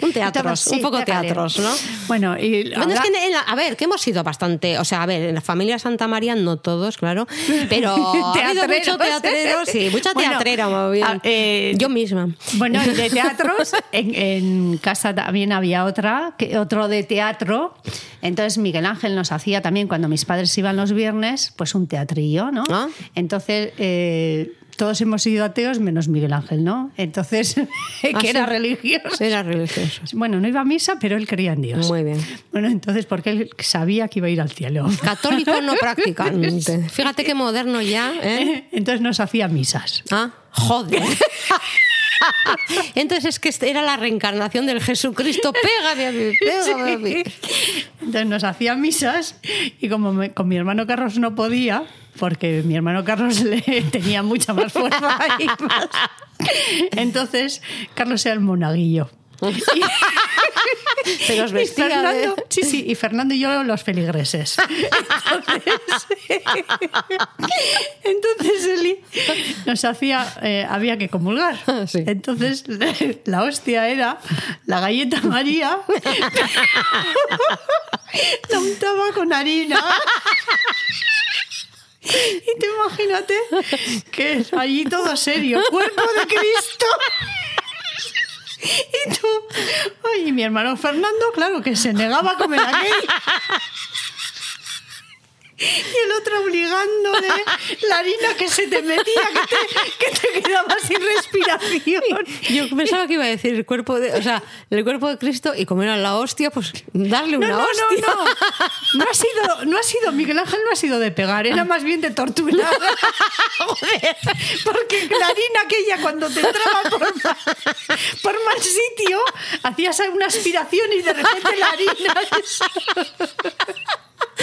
un teatros, Sí, un poco teatros, ¿no? Bueno, y Bueno, es habla- que en la- a ver, que hemos sido bastante, o sea, a ver, en la familia Santa María no todos, claro, pero ha habido mucho teatrero, sí, mucha Bueno, teatrera, bien. a- eh, Yo misma. Bueno, de teatros, en, en casa también había otra, que, otro de teatro. Entonces Miguel Ángel nos hacía también, cuando mis padres iban los viernes, pues un teatrillo, ¿no? Ah. Entonces, eh, todos hemos sido ateos menos Miguel Ángel, ¿no? Entonces, que Ah, era sí. religioso. Era religioso. Bueno, no iba a misa, pero él creía en Dios. Muy bien. Bueno, entonces, porque él sabía que iba a ir al cielo. Católico no practicante. Fíjate qué moderno ya, ¿eh? Entonces nos hacía misas. Ah, joder. Entonces es que era la reencarnación del Jesucristo. Pégame a mí, pégame a mí. Entonces nos hacía misas y como me- con mi hermano Carlos no podía, porque mi hermano Carlos le tenía mucha más fuerza y más- Entonces Carlos era el monaguillo. Pero os Y vestía de- sí, sí, y Fernando y yo los feligreses. Entonces, entonces Eli nos hacía, eh, había que comulgar. Ah, sí. Entonces la hostia era la galleta María, la untaba con harina. Y te imagínate que allí todo serio, cuerpo de Cristo. Y tú, oye, mi hermano Fernando, claro que se negaba a comer aquello. Y el otro obligándole la harina que se te metía, que te, que te quedaba sin respiración. Yo pensaba que iba a decir el cuerpo de, o sea, el cuerpo de Cristo y como era la hostia, pues darle No, una no, no, hostia. no. No ha sido, no ha sido, Miguel Ángel no ha sido de pegar, era más bien de torturar. Porque la harina aquella cuando te entraba por, por mal sitio, hacías una aspiración y de repente la harina.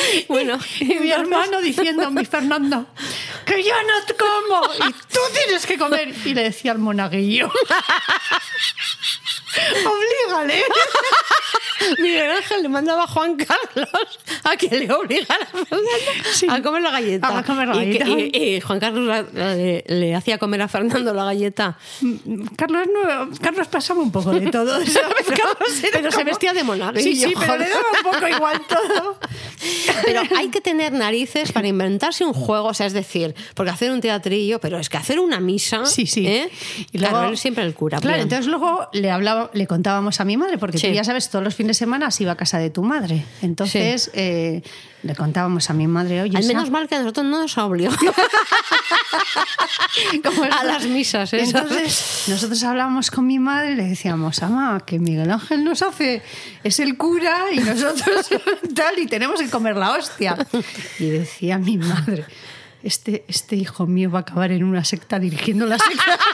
Bueno, Y mi hermano diciendo, mi Fernando, que yo no te como y tú tienes que comer. Y le decía al monaguillo, oblígale. Miguel Ángel le mandaba a Juan Carlos a que le obligara a Fernando Sí. a comer la galleta. A comer la Y que- galleta. Y, y Juan Carlos le, le hacía comer a Fernando la galleta. Carlos, no, Carlos pasaba un poco de todo. pero se como- vestía de monaguillo, Sí, sí, pero le daba un poco igual todo. Pero hay que tener narices para inventarse un juego, o sea, es decir, porque hacer un teatrillo, pero es que hacer una misa. Sí, sí. ¿eh? Y luego- claro, él siempre el cura. Claro, bien. entonces luego le hablaba, le contábamos a mi madre, porque Sí. tú ya sabes, todos los fines de semana se iba a casa de tu madre. Entonces eh, le contábamos a mi madre, oye, Al esa- menos mal que a nosotros no nos obligó a las misas. esas. Entonces, nosotros hablábamos con mi madre y le decíamos, ama, que Miguel Ángel nos hace, es el cura y nosotros tal, y tenemos que comer la hostia. Y decía mi madre, este, este hijo mío va a acabar en una secta dirigiendo la secta.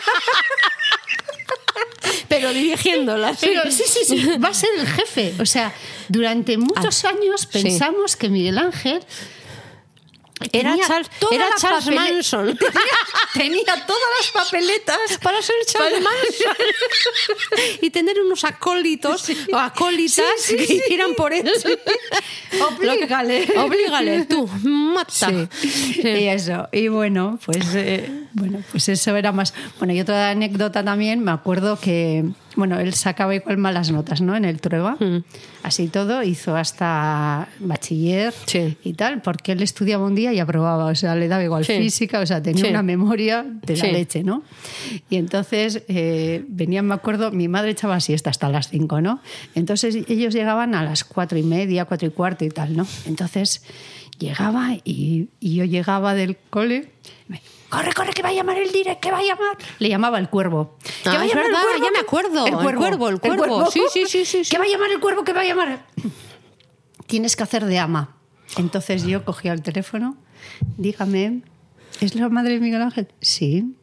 pero dirigiéndola. sí. Pero sí, sí, sí, va a ser el jefe. O sea, durante muchos años sí. pensamos que Miguel Ángel Era Tenía Charles, era Charles Manson. Tenía todas las papeletas Para ser Charles Manson. y tener unos acólitos o acólitas Sí, sí, que hicieran por él. Oblígale. Oblígale, tú, mata. Sí. Y eso. Y bueno, pues eh, bueno, pues eso era más. Bueno, y otra anécdota también, me acuerdo que bueno, él sacaba igual malas notas, ¿no? En el Trueba. Mm. Así todo, hizo hasta bachiller Sí. y tal, porque él estudiaba un día y aprobaba, o sea, le daba igual Sí. física, o sea, tenía Sí. una memoria de la leche, ¿no? Y entonces eh, venían, me acuerdo, mi madre echaba siesta hasta las 5, ¿no? Entonces ellos llegaban a las cuatro y media, cuatro y cuarto y tal, ¿no? Entonces llegaba y, y yo llegaba del cole. Corre, corre, que va a llamar el direct, que va a llamar. Le llamaba el cuervo. Que Ah, va a llamar el verdad, cuervo, ya me acuerdo. El cuervo, el cuervo. Sí, sí, sí, sí, sí. Que va a llamar el cuervo, que va a llamar. Tienes que hacer de ama. Entonces yo cogía el teléfono. Dígame, ¿es la madre de Miguel Ángel? Sí.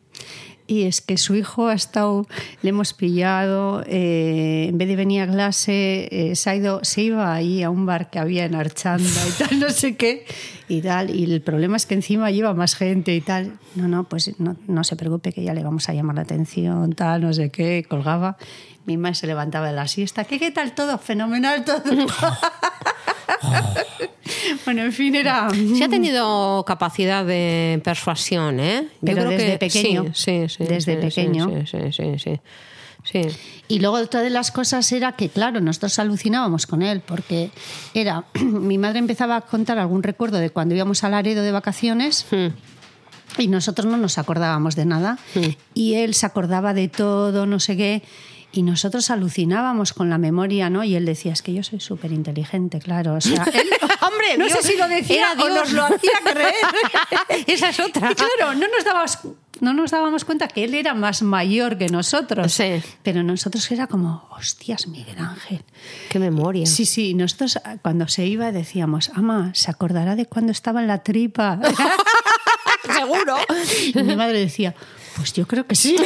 Y es que su hijo ha estado, le hemos pillado, eh, en vez de venir a clase, eh, se, ha ido, se iba ahí a un bar que había en Archanda y tal, no sé qué, y tal. Y el problema es que encima lleva más gente y tal. No, no, pues no, no se preocupe que ya le vamos a llamar la atención, tal, no sé qué, colgaba. Mi madre se levantaba de la siesta. ¿Qué, qué tal todo? Fenomenal todo. bueno, en fin, era... Sí ha tenido capacidad de persuasión, ¿eh? Pero desde pequeño. Sí, sí, sí. Desde sí, pequeño. Sí, sí, sí, sí. Sí. Y luego otra de las cosas era que, claro, nosotros alucinábamos con él, porque era, mi madre empezaba a contar algún recuerdo de cuando íbamos a Laredo de vacaciones Hmm. y nosotros no nos acordábamos de nada. Y él se acordaba de todo, no sé qué. Y nosotros alucinábamos con la memoria, ¿no? Y él decía, es que yo soy súper inteligente, claro. O sea, él- Hombre, no Dios, sé si lo decía o nos lo hacía creer. Esa es otra. Y claro, no nos dábamos, no nos dábamos cuenta que él era más mayor que nosotros. Sí. Pero nosotros era como, hostias, Miguel Ángel. Qué memoria. Sí, sí, nosotros ah, cuando se iba decíamos, ama, ¿se acordará de cuando estaba en la tripa? Seguro. y mi madre decía, pues yo creo que sí.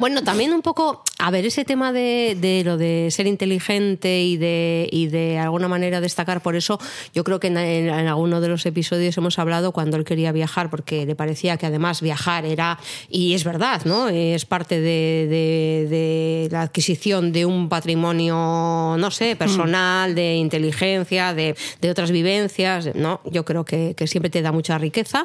Bueno, también un poco, a ver, ese tema de, de lo de ser inteligente y de, y de alguna manera destacar, por eso yo creo que en, en- en alguno de los episodios hemos hablado cuando él quería viajar, porque le parecía que además viajar era, y es verdad, ¿no? Es parte de, de- de la adquisición de un patrimonio, no sé, personal, de inteligencia, de, de otras vivencias, ¿no? Yo creo que, que siempre te da mucha riqueza,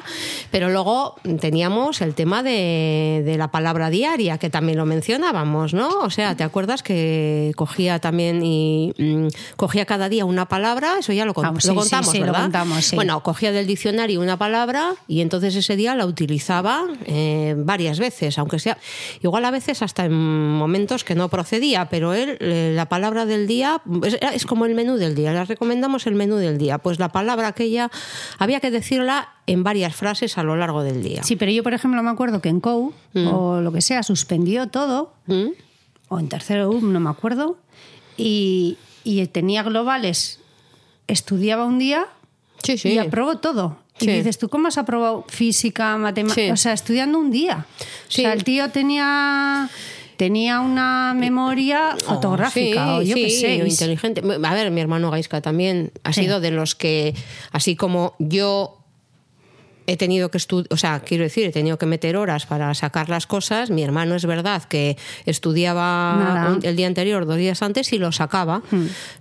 pero luego teníamos el tema de, de la palabra diaria, que también lo mencionábamos, ¿no? O sea, ¿te acuerdas que cogía también y mm, cogía cada día una palabra? Eso ya lo, con- Ah, sí, lo contamos, sí, ¿verdad? contamos. Bueno, cogía del diccionario una palabra y entonces ese día la utilizaba eh, varias veces, aunque sea igual a veces hasta en momentos que no procedía, pero él eh, la palabra del día es, es como el menú del día, le recomendamos el menú del día, pues la palabra aquella había que decirla en varias frases a lo largo del día. Sí, pero yo, por ejemplo, me acuerdo que en COU, o lo que sea, suspendió todo, ¿Mm? O en tercero no me acuerdo, y, y tenía globales, estudiaba un día Sí, sí. y aprobó todo. Y dices, ¿tú cómo has aprobado física, matemáticas? O sea, estudiando un día. O sea, el tío tenía, tenía una memoria fotográfica, Oh, o yo sí, qué sé. inteligente. A ver, mi hermano Gaisca también ha Sí. sido de los que, así como yo he tenido que estudiar, o sea, quiero decir, he tenido que meter horas para sacar las cosas. Mi hermano es verdad que estudiaba un- el día anterior, dos días antes y lo sacaba,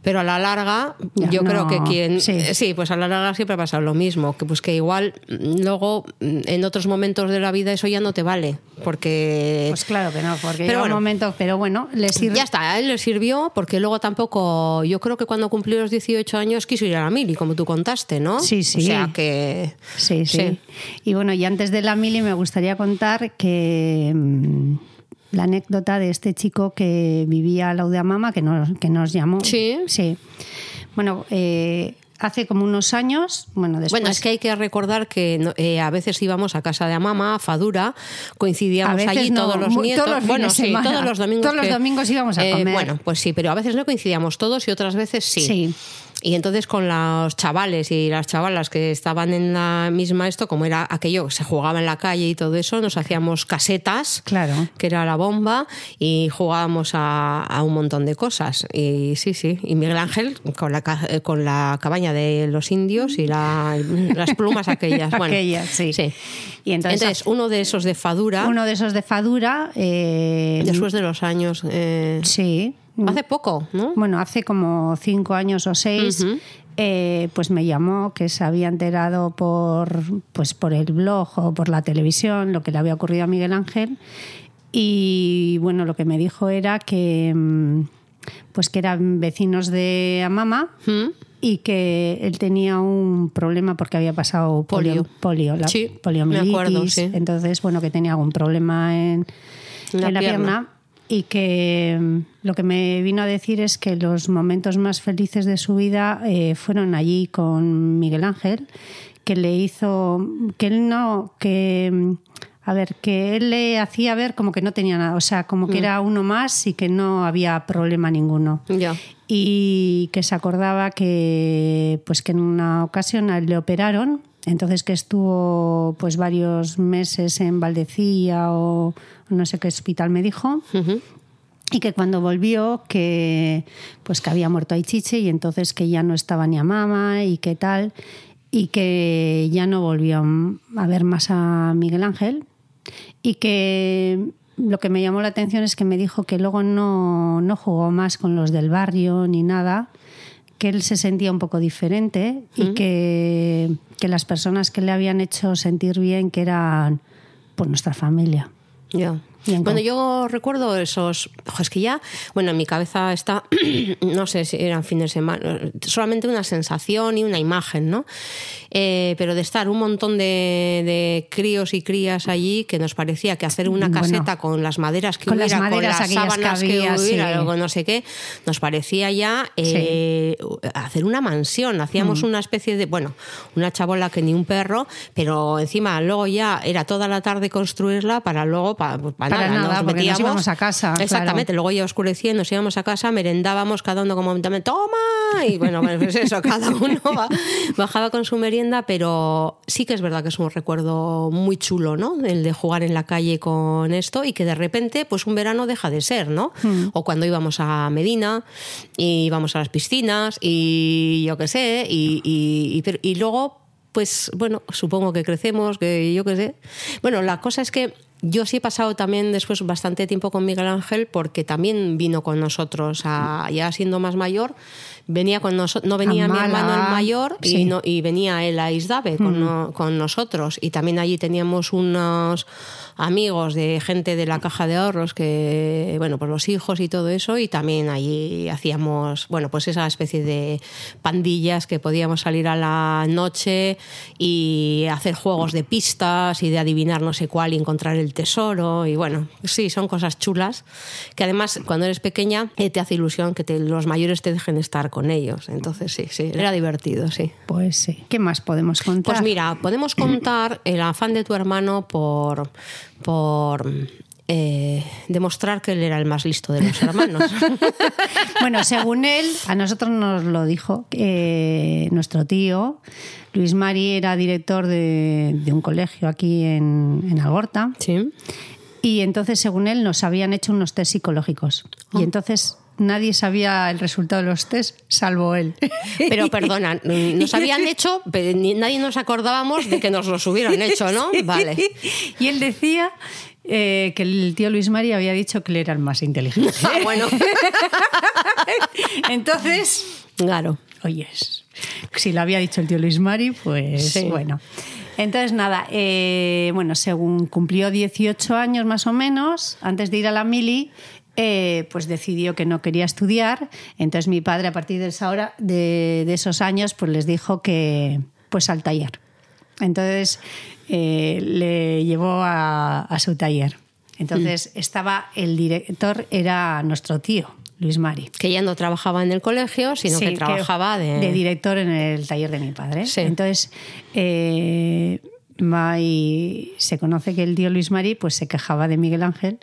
pero a la larga Ya, yo creo que quien sí. sí, pues a la larga siempre ha pasado lo mismo, que pues que igual mm, luego mm, en otros momentos de la vida eso ya no te vale, porque Pues claro que no, porque Pero bueno. un momento, pero bueno, le sirve. ya está, a él le sirvió porque luego tampoco, yo creo que cuando cumplió los 18 años quiso ir a la mili, como tú contaste, ¿no? Sí, sí. O sea que... Sí, sí, Y bueno, y antes de la mili me gustaría contar que mm, la anécdota de este chico que vivía al lado de Amama, que nos, que nos llamó. Sí. Sí. Bueno, eh, hace como unos años, bueno, después... Bueno, es que hay que recordar que eh, a veces íbamos a casa de Amama, a Fadura, coincidíamos allí no, todos los nietos. todos los fines bueno, de sí, semana. todos los domingos. Todos los domingos íbamos a eh, comer. bueno, pues sí, pero a veces no coincidíamos todos y otras veces sí. Sí. Y entonces con los chavales y las chavalas que estaban en la misma esto, como era aquello, se jugaba en la calle y todo eso, nos hacíamos casetas, Claro. que era la bomba, y jugábamos a, a un montón de cosas. Y sí, sí. Y Miguel Ángel con la, eh, con la cabaña de los indios y la- las plumas aquellas. Bueno, Aquellas, sí. Y entonces, entonces, uno de esos de Fadura, uno de esos de Fadura. eh, después de los años. eh, Sí. Hace poco, ¿no? Bueno, hace como cinco años o seis, eh, pues me llamó que se había enterado por, pues por el blog o por la televisión lo que le había ocurrido a Miguel Ángel. Y bueno, lo que me dijo era que, mm, pues que eran vecinos de Amama ¿Mm? y que él tenía un problema porque había pasado polio, Polio. la Sí, me poliomielitis. acuerdo, sí. Entonces, bueno, que tenía algún problema en, En la en la pierna. pierna. Y que mm, lo que me vino a decir es que los momentos más felices de su vida eh, fueron allí con Miguel Ángel, que le hizo, que él no, que, mm, a ver, que él le hacía ver como que no tenía nada, o sea, como Mm. que era uno más y que no había problema ninguno Ya. y que se acordaba que pues que en una ocasión a él le operaron entonces que estuvo pues varios meses en Valdecilla o no sé qué hospital me dijo y que cuando volvió que pues que había muerto Aichiche y entonces que ya no estaba ni a mama y que tal y que ya no volvió a ver más a Miguel Ángel y que lo que me llamó la atención es que me dijo que luego no, no jugó más con los del barrio ni nada, que él se sentía un poco diferente y que, que las personas que le habían hecho sentir bien que eran pues nuestra familia. Ya. Bueno, yo recuerdo esos. ojo, es que ya, bueno, en mi cabeza está, no sé si eran fines de semana, solamente una sensación y una imagen, ¿no? Eh, pero de estar un montón de, de críos y crías allí que nos parecía que hacer una Bueno, caseta con las maderas que con las hubiera, maderas con las que sábanas que, había, hubiera, sí. no sé qué, nos parecía ya eh, hacer una mansión. Hacíamos Mm. una especie de, bueno, una chabola que ni un perro, pero encima luego ya era toda la tarde construirla para luego, para, para Para nada, nada, nos porque nos íbamos a casa, Exactamente, claro. luego ya oscurecía, nos íbamos a casa, merendábamos cada uno como toma y bueno, pues eso, cada uno bajaba con su merienda, pero sí que es verdad que es un recuerdo muy chulo, ¿no? El de jugar en la calle con esto y que de repente pues un verano deja de ser, ¿no? Hmm. O cuando íbamos a Medina y íbamos a las piscinas y yo qué sé, y, y, y- pero- y luego pues bueno, supongo que crecemos, que yo qué sé. Bueno, la cosa es que yo sí he pasado también después bastante tiempo con Miguel Ángel porque también vino con nosotros, a- ya siendo más mayor, venía con nosotros, no venía mi hermano el mayor y, no, y venía él a Isdave con, no- con nosotros. Y también allí teníamos unos amigos de gente de la caja de ahorros que, bueno, pues los hijos y todo eso y también allí hacíamos, bueno, pues esa especie de pandillas que podíamos salir a la noche y hacer juegos de pistas y de adivinar no sé cuál y encontrar el tesoro y bueno, sí, son cosas chulas que además cuando eres pequeña eh, te hace ilusión que te- los mayores te dejen estar con ellos. Entonces sí, sí, era divertido, sí. Pues sí. ¿Qué más podemos contar? Pues mira, podemos contar el afán de tu hermano por, por eh, demostrar que él era el más listo de los hermanos. Bueno, según él, a nosotros nos lo dijo eh, nuestro tío. Luis Mari era director de, de un colegio aquí en, en Algorta. sí. Y entonces, según él, nos habían hecho unos test psicológicos. Ah. Y entonces nadie sabía el resultado de los test, salvo él. Pero perdona, nos habían hecho, pero nadie nos acordábamos de que nos los hubieran hecho, ¿no? Vale. Y él decía eh, que el tío Luis Mari había dicho que él era el más inteligente. Ah, bueno, Entonces, claro. oyes, si lo había dicho el tío Luis Mari, pues Sí. bueno. Entonces, nada, eh, bueno, según cumplió 18 años más o menos, antes de ir a la mili, eh, pues decidió que no quería estudiar. Entonces mi padre, a partir de, esa hora, de, de esos años, pues les dijo que pues al taller. Entonces eh, le llevó a, a su taller. Entonces estaba el director, era nuestro tío, Luis Mari. Que ya no trabajaba en el colegio, sino Sí, que trabajaba de... director en el taller de mi padre. Sí. Entonces, eh, va y se conoce que el tío Luis Mari pues, se quejaba de Miguel Ángel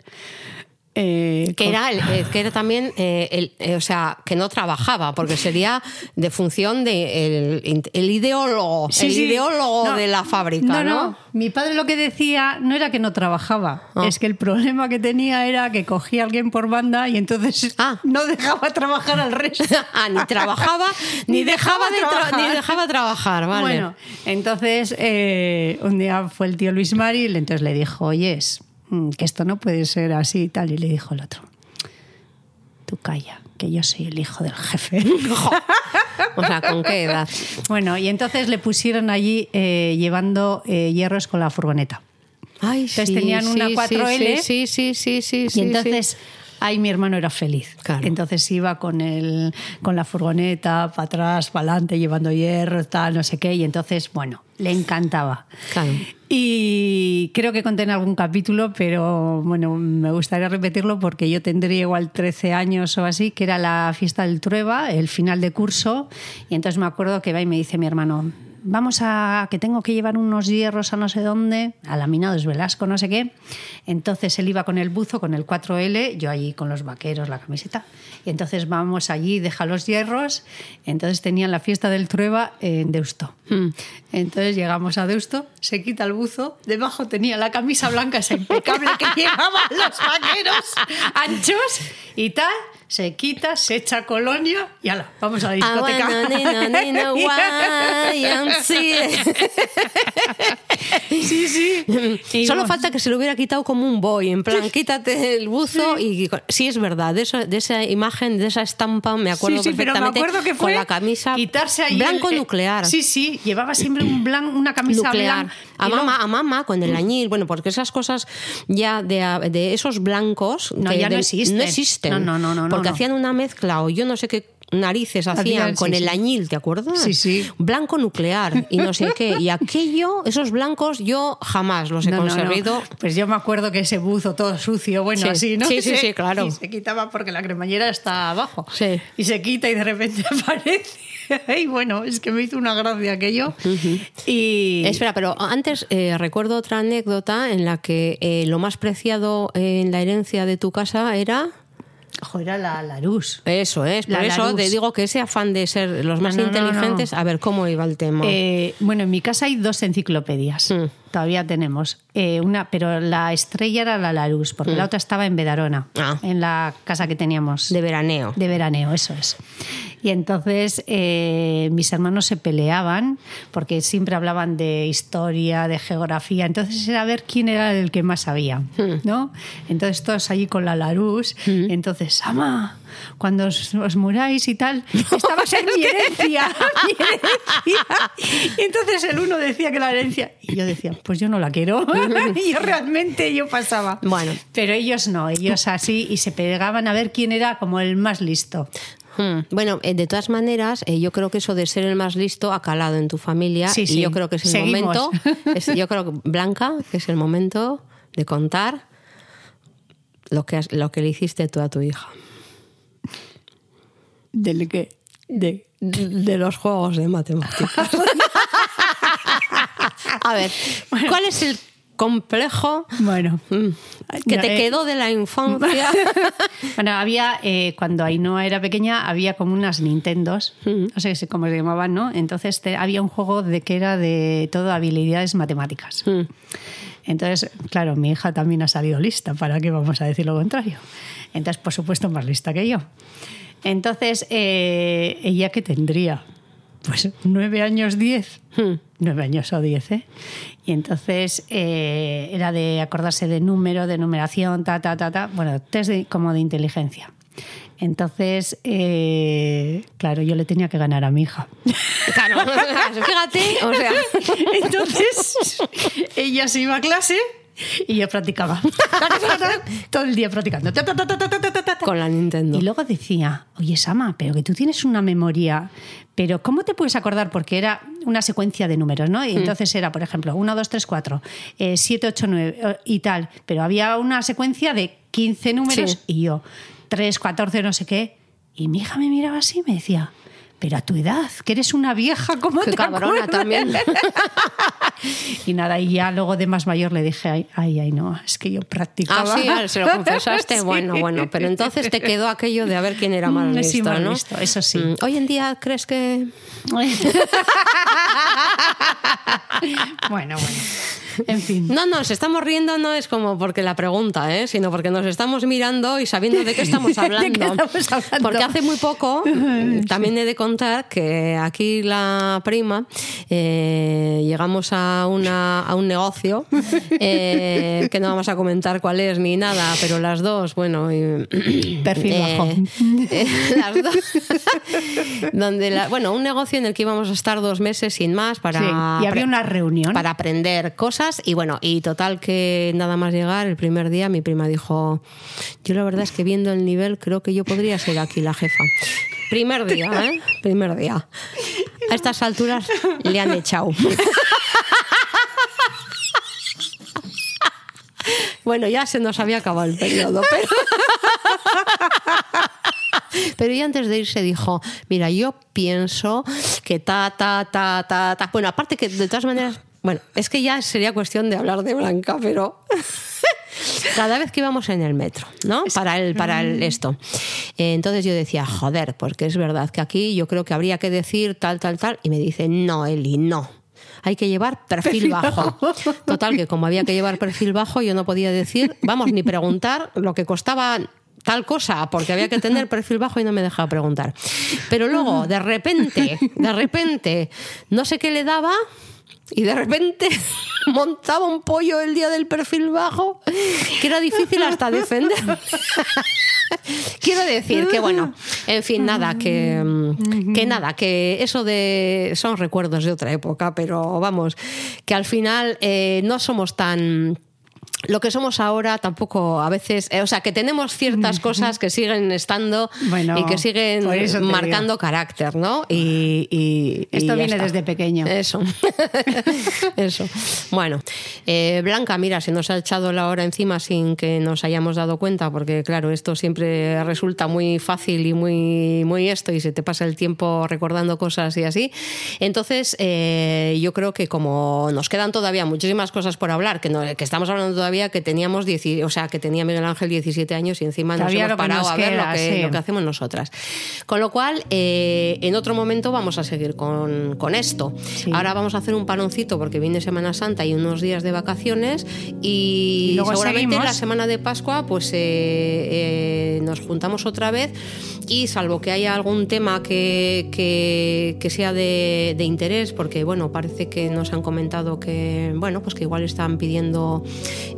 Eh, Que era, el- eh, que era también, eh, el, o sea, que no trabajaba, porque sería de función de el, ideólogo, Sí, el sí. ideólogo No, de la fábrica, ¿no? no, Mi padre lo que decía no era que no trabajaba, Ah. es que el problema que tenía era que cogía a alguien por banda y entonces Ah. no dejaba trabajar al resto. Ah, ni trabajaba, ni, dejaba, de tra- trabajar. ni dejaba trabajar, vale. Bueno, entonces eh, un día fue el tío Luis Mari y entonces le dijo, oyes, que esto no puede ser así y tal. Y le dijo el otro, tú calla, que yo soy el hijo del jefe. o sea, ¿con qué edad? bueno, y entonces le pusieron allí eh, llevando eh, hierros con la furgoneta. Ay, Entonces sí, tenían una sí, 4L. Sí, sí, sí, sí, sí. Y entonces ahí mi hermano era feliz. Claro. Entonces iba con el, con la furgoneta para atrás, para adelante, llevando hierro, tal, no sé qué. Y entonces, bueno, le encantaba. Claro. Y creo que conté en algún capítulo, pero bueno, me gustaría repetirlo porque yo tendría igual 13 años o así, que era la fiesta del Trueba, el final de curso. Y entonces me acuerdo que va y me dice mi hermano, vamos a que tengo que llevar unos hierros a no sé dónde, a laminados Velasco, no sé qué. Entonces él iba con el buzo, con el 4L, yo allí con los vaqueros, la camiseta. Y entonces vamos allí, deja los hierros. Entonces tenían la fiesta del Trueba en Deusto. Entonces llegamos a Deusto, se quita el buzo, debajo tenía la camisa blanca esa impecable que llevaban los vaqueros anchos y tal. Se quita, se echa colonia y ala, vamos a la discoteca. YMCA. Sí, sí. Solo falta que se lo hubiera quitado como un boy, en plan, quítate el buzo y sí es verdad, de, eso- de esa imagen, de esa estampa me acuerdo sí, sí, pero me acuerdo que fue con la camisa quitarse ahí blanco el- eh, nuclear. Sí, sí, llevaba siempre un blan- una camisa nuclear. blanca. A mamá, a mamá con el añil, bueno, porque esas cosas ya de, de esos blancos No, que ya no existen. no existen. No, no, no, no, Porque no. hacían una mezcla o yo no sé qué narices hacían con sí, el añil, ¿te acuerdas? Sí, sí. Blanco nuclear y no sé qué. Y aquello, esos blancos, yo jamás los he No, no, no. conseguido. Pues yo me acuerdo que ese buzo todo sucio, bueno, Sí. así, ¿no? Sí, sí, sí, claro. Y se quitaba porque la cremallera está abajo. Sí. Y se quita y de repente aparece. Y bueno, es que me hizo una gracia aquello. Y. Espera, pero antes eh, recuerdo otra anécdota en la que eh, lo más preciado en la herencia de tu casa era. Era la Larus. Eso es, por La eso Larus. te digo que ese afán de ser los más No, no, no, inteligentes, a ver cómo iba el tema. Eh, bueno, en mi casa hay dos enciclopedias. Mm. Todavía tenemos. Eh, una, pero la estrella era la Larus, porque la otra estaba en Bedarona, Mm. Ah. en la casa que teníamos. de veraneo. De veraneo, eso es. Y entonces eh, mis hermanos se peleaban porque siempre hablaban de historia, de geografía. Entonces era ver quién era el que más sabía, ¿no? Entonces todos allí con la Larus. Entonces, ama, cuando os, os muráis y tal, estabas en mi herencia, mi herencia. Y entonces el uno decía que la herencia... Y yo decía, pues yo no la quiero. y yo realmente yo pasaba. Bueno. Pero ellos no, ellos así y se pegaban a ver quién era como el más listo. Hmm. Bueno, eh, de todas maneras, eh, yo creo que eso de ser el más listo ha calado en tu familia Sí, y sí. yo creo que es el Seguimos. momento, es- yo creo que Blanca, que es el momento de contar lo que, has- lo que le hiciste tú a tu hija. ¿Del qué? De... De los juegos de matemáticas. a ver, ¿cuál es el complejo Bueno. mm, que te eh, quedó de la infancia? Bueno, había, eh, cuando Ainhoa era pequeña, había como unas Nintendos, no sé cómo se llamaban, ¿no? Entonces te- había un juego de que era de todo habilidades matemáticas. Mm. Entonces, claro, mi hija también ha salido lista, ¿para qué vamos a decir lo contrario? Entonces, por supuesto, más lista que yo. Entonces, eh, ¿ella qué tendría? Pues nueve años, diez. Nueve años o diez, ¿eh? Y entonces eh, era de acordarse de número, de numeración, ta, ta, ta, ta. Bueno, test de- como de inteligencia. Entonces, eh, claro, yo le tenía que ganar a mi hija. Claro, fíjate, o sea, Entonces, ella se iba a clase y yo practicaba. Todo el día practicando. Con la Nintendo. Y luego decía, oye, Sama, pero que tú tienes una memoria, pero ¿cómo te puedes acordar? Porque era una secuencia de números, ¿no? Y entonces era, por ejemplo, 1, 2, 3, 4, 7, 8, 9 y tal. Pero había una secuencia de 15 números Sí. y yo, 3, 14, no sé qué. Y mi hija me miraba así y me decía, pero a tu edad, que eres una vieja como Qué te cabrona acuerdas?". también. Y nada, y ya luego de más mayor le dije, ay, ay, ay, no, es que yo Ah, practicaba. sí, se lo confesaste. Sí. Bueno, bueno, pero entonces te quedó aquello de a ver quién era más Mm, listo, sí, mal ¿no? visto, eso sí. Mm, Hoy en día, ¿crees que...? bueno, bueno. En fin. No, nos estamos riendo no es como porque la pregunta, ¿eh? sino porque nos estamos mirando y sabiendo de qué estamos qué hablando. estamos hablando? Porque hace muy poco, también he de contar que aquí la prima eh, llegamos a, una, a un negocio eh, que no vamos a comentar cuál es ni nada, pero las dos, bueno, y- Perfil bajo. eh, las dos, donde la- bueno, un negocio en el que íbamos a estar dos meses sin más para Sí, y había una reunión. para aprender cosas y bueno, y total que nada más llegar el primer día mi prima dijo, yo la verdad es que viendo el nivel creo que yo podría ser aquí la jefa. Primer día, ¿eh? Primer día. A estas alturas le han echado. Bueno, ya se nos había acabado el periodo, pero... Pero y antes de irse dijo, mira, yo pienso que ta, ta, ta, ta, ta. Bueno, aparte que de todas maneras, bueno, es que ya sería cuestión de hablar de Blanca, pero cada vez que íbamos en el metro, ¿no? Para el, para el esto. Eh, Entonces yo decía, joder, porque es verdad que aquí yo creo que habría que decir tal, tal, tal. Y me dice, no, Eli, no. Hay que llevar perfil bajo. Total, que como había que llevar perfil bajo, yo no podía decir, vamos, ni preguntar lo que costaba tal cosa, porque había que tener perfil bajo y no me dejaba preguntar. Pero luego, de repente, de repente, no sé qué le daba y de repente montaba un pollo el día del perfil bajo que era difícil hasta defender. Quiero decir que, bueno, en fin, nada, que, mm, que nada, que eso de. son recuerdos de otra época, pero vamos, que al final eh, no somos tan lo que somos ahora tampoco a veces, eh, o sea, que tenemos ciertas cosas que siguen estando Bueno, y que siguen marcando carácter, ¿no? Y, Esto viene está. desde pequeño. Eso, eso. Bueno, eh, Blanca, mira, se nos ha echado la hora encima sin que nos hayamos dado cuenta, porque claro, esto siempre resulta muy fácil y muy, muy esto, y se te pasa el tiempo recordando cosas y así. Entonces, eh, yo creo que como nos quedan todavía muchísimas cosas por hablar, que, no- que estamos hablando todavía que teníamos, 10 o sea, que tenía Miguel Ángel 17 años y encima nos Todavía hemos parado nos a ver queda, lo que, sí. lo que hacemos nosotras. Con lo cual, eh, en otro momento vamos a seguir con, con esto. Sí. Ahora vamos a hacer un paloncito porque viene Semana Santa y unos días de vacaciones y, Y luego seguramente seguimos. la semana de Pascua pues eh, eh, nos juntamos otra vez y salvo que haya algún tema que, que- sea de, de interés porque bueno parece que nos han comentado que bueno pues que igual están pidiendo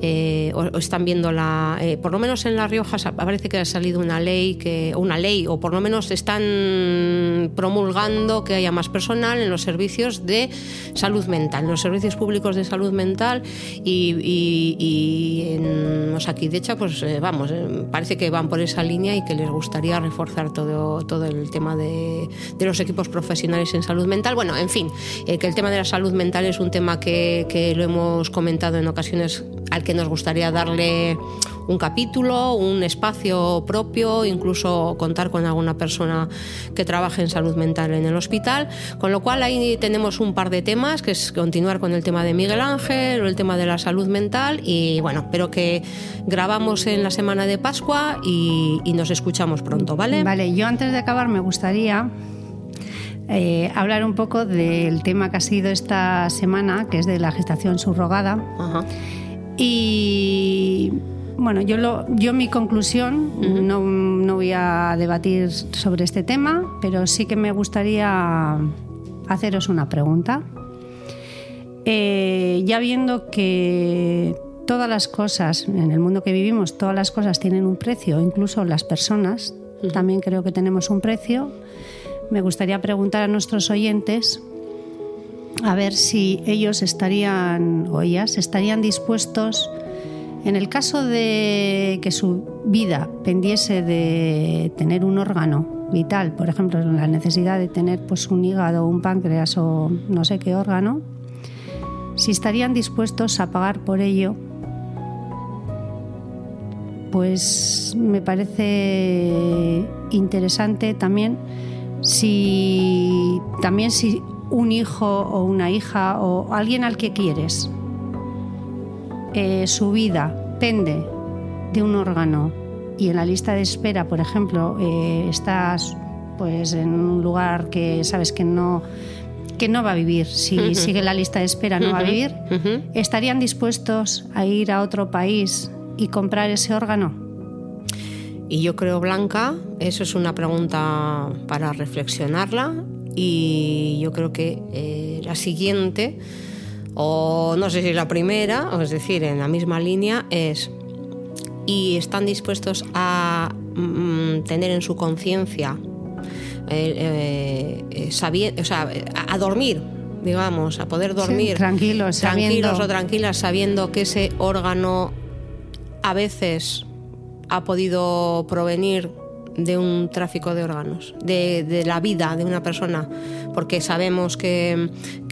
eh, o, o están viendo la eh, por lo menos en La Rioja parece que ha salido una ley que una ley o por lo menos están promulgando que haya más personal en los servicios de salud mental en los servicios públicos de salud mental y, y, en Osakidecha pues eh, vamos parece que van por esa línea y que les gustaría reforzar todo, todo el tema de, los equipos profesionales en salud mental. Bueno en fin eh, que el tema de la salud mental es un tema que lo hemos comentado en ocasiones al que nos gustaría darle un capítulo, un espacio propio, incluso contar con alguna persona que trabaje en salud mental en el hospital. Con lo cual ahí tenemos un par de temas, que es continuar con el tema de Miguel Ángel o el tema de la salud mental. Y bueno, pero que grabamos en la semana de Pascua y, y nos escuchamos pronto, ¿vale? Vale, yo antes de acabar me gustaría eh, hablar un poco del tema que ha sido esta semana, que es de la gestación subrogada. Ajá. Y bueno, yo, lo, yo mi conclusión, no, no voy a debatir sobre este tema, pero sí que me gustaría haceros una pregunta. Eh, ya viendo que todas las cosas, en el mundo que vivimos, todas las cosas tienen un precio, incluso las personas, también creo que tenemos un precio, me gustaría preguntar a nuestros oyentes a ver si ellos estarían o ellas estarían dispuestos en el caso de que su vida pendiese de tener un órgano vital, por ejemplo, la necesidad de tener pues un hígado, un páncreas o no sé qué órgano, si estarían dispuestos a pagar por ello, pues me parece interesante también Si también si un hijo o una hija o alguien al que quieres, eh, su vida pende de un órgano y en la lista de espera, por ejemplo, eh, estás pues en un lugar que sabes que no que no va a vivir, si sigue la lista de espera no va a vivir, ¿estarían dispuestos a ir a otro país y comprar ese órgano? Y yo creo, Blanca, eso es una pregunta para reflexionarla y yo creo que eh, la siguiente, o no sé si la primera, o es decir, en la misma línea, es, ¿y están dispuestos a mm, tener en su conciencia eh, eh, o sea, a, dormir, digamos, a poder dormir tranquilos, tranquilos o tranquilas, sabiendo que ese órgano a veces ha podido provenir de un tráfico de órganos, de, de, la vida de una persona, porque sabemos que,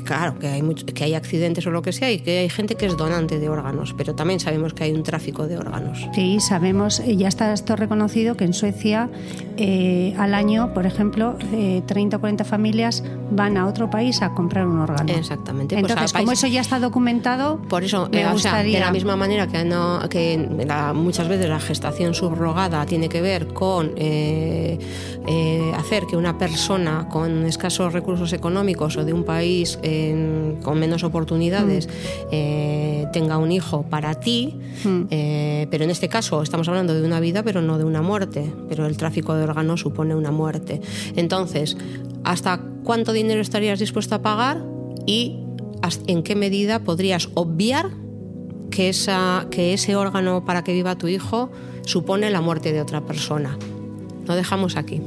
claro, que hay, que hay accidentes o lo que sea y que hay gente que es donante de órganos, pero también sabemos que hay un tráfico de órganos. Sí, sabemos, ya está esto reconocido que en Suecia eh, al año, por ejemplo, 30 o 40 familias van a otro país a comprar un órgano. Exactamente. Pues Entonces, como eso ya está documentado, por eso, me gustaría... de la misma manera que, no, que muchas veces la gestación subrogada tiene que ver con eh, eh, hacer que una persona con escasos recursos económicos o de un país con menos oportunidades mm. eh, tenga un hijo para ti, mm. eh, pero en este caso estamos hablando de una vida, pero no de una muerte, pero el tráfico de órganos supone una muerte. Entonces, ¿hasta cuánto dinero estarías dispuesto a pagar y en qué medida podrías obviar que, esa, que ese órgano para que viva tu hijo supone la muerte de otra persona? Lo dejamos aquí.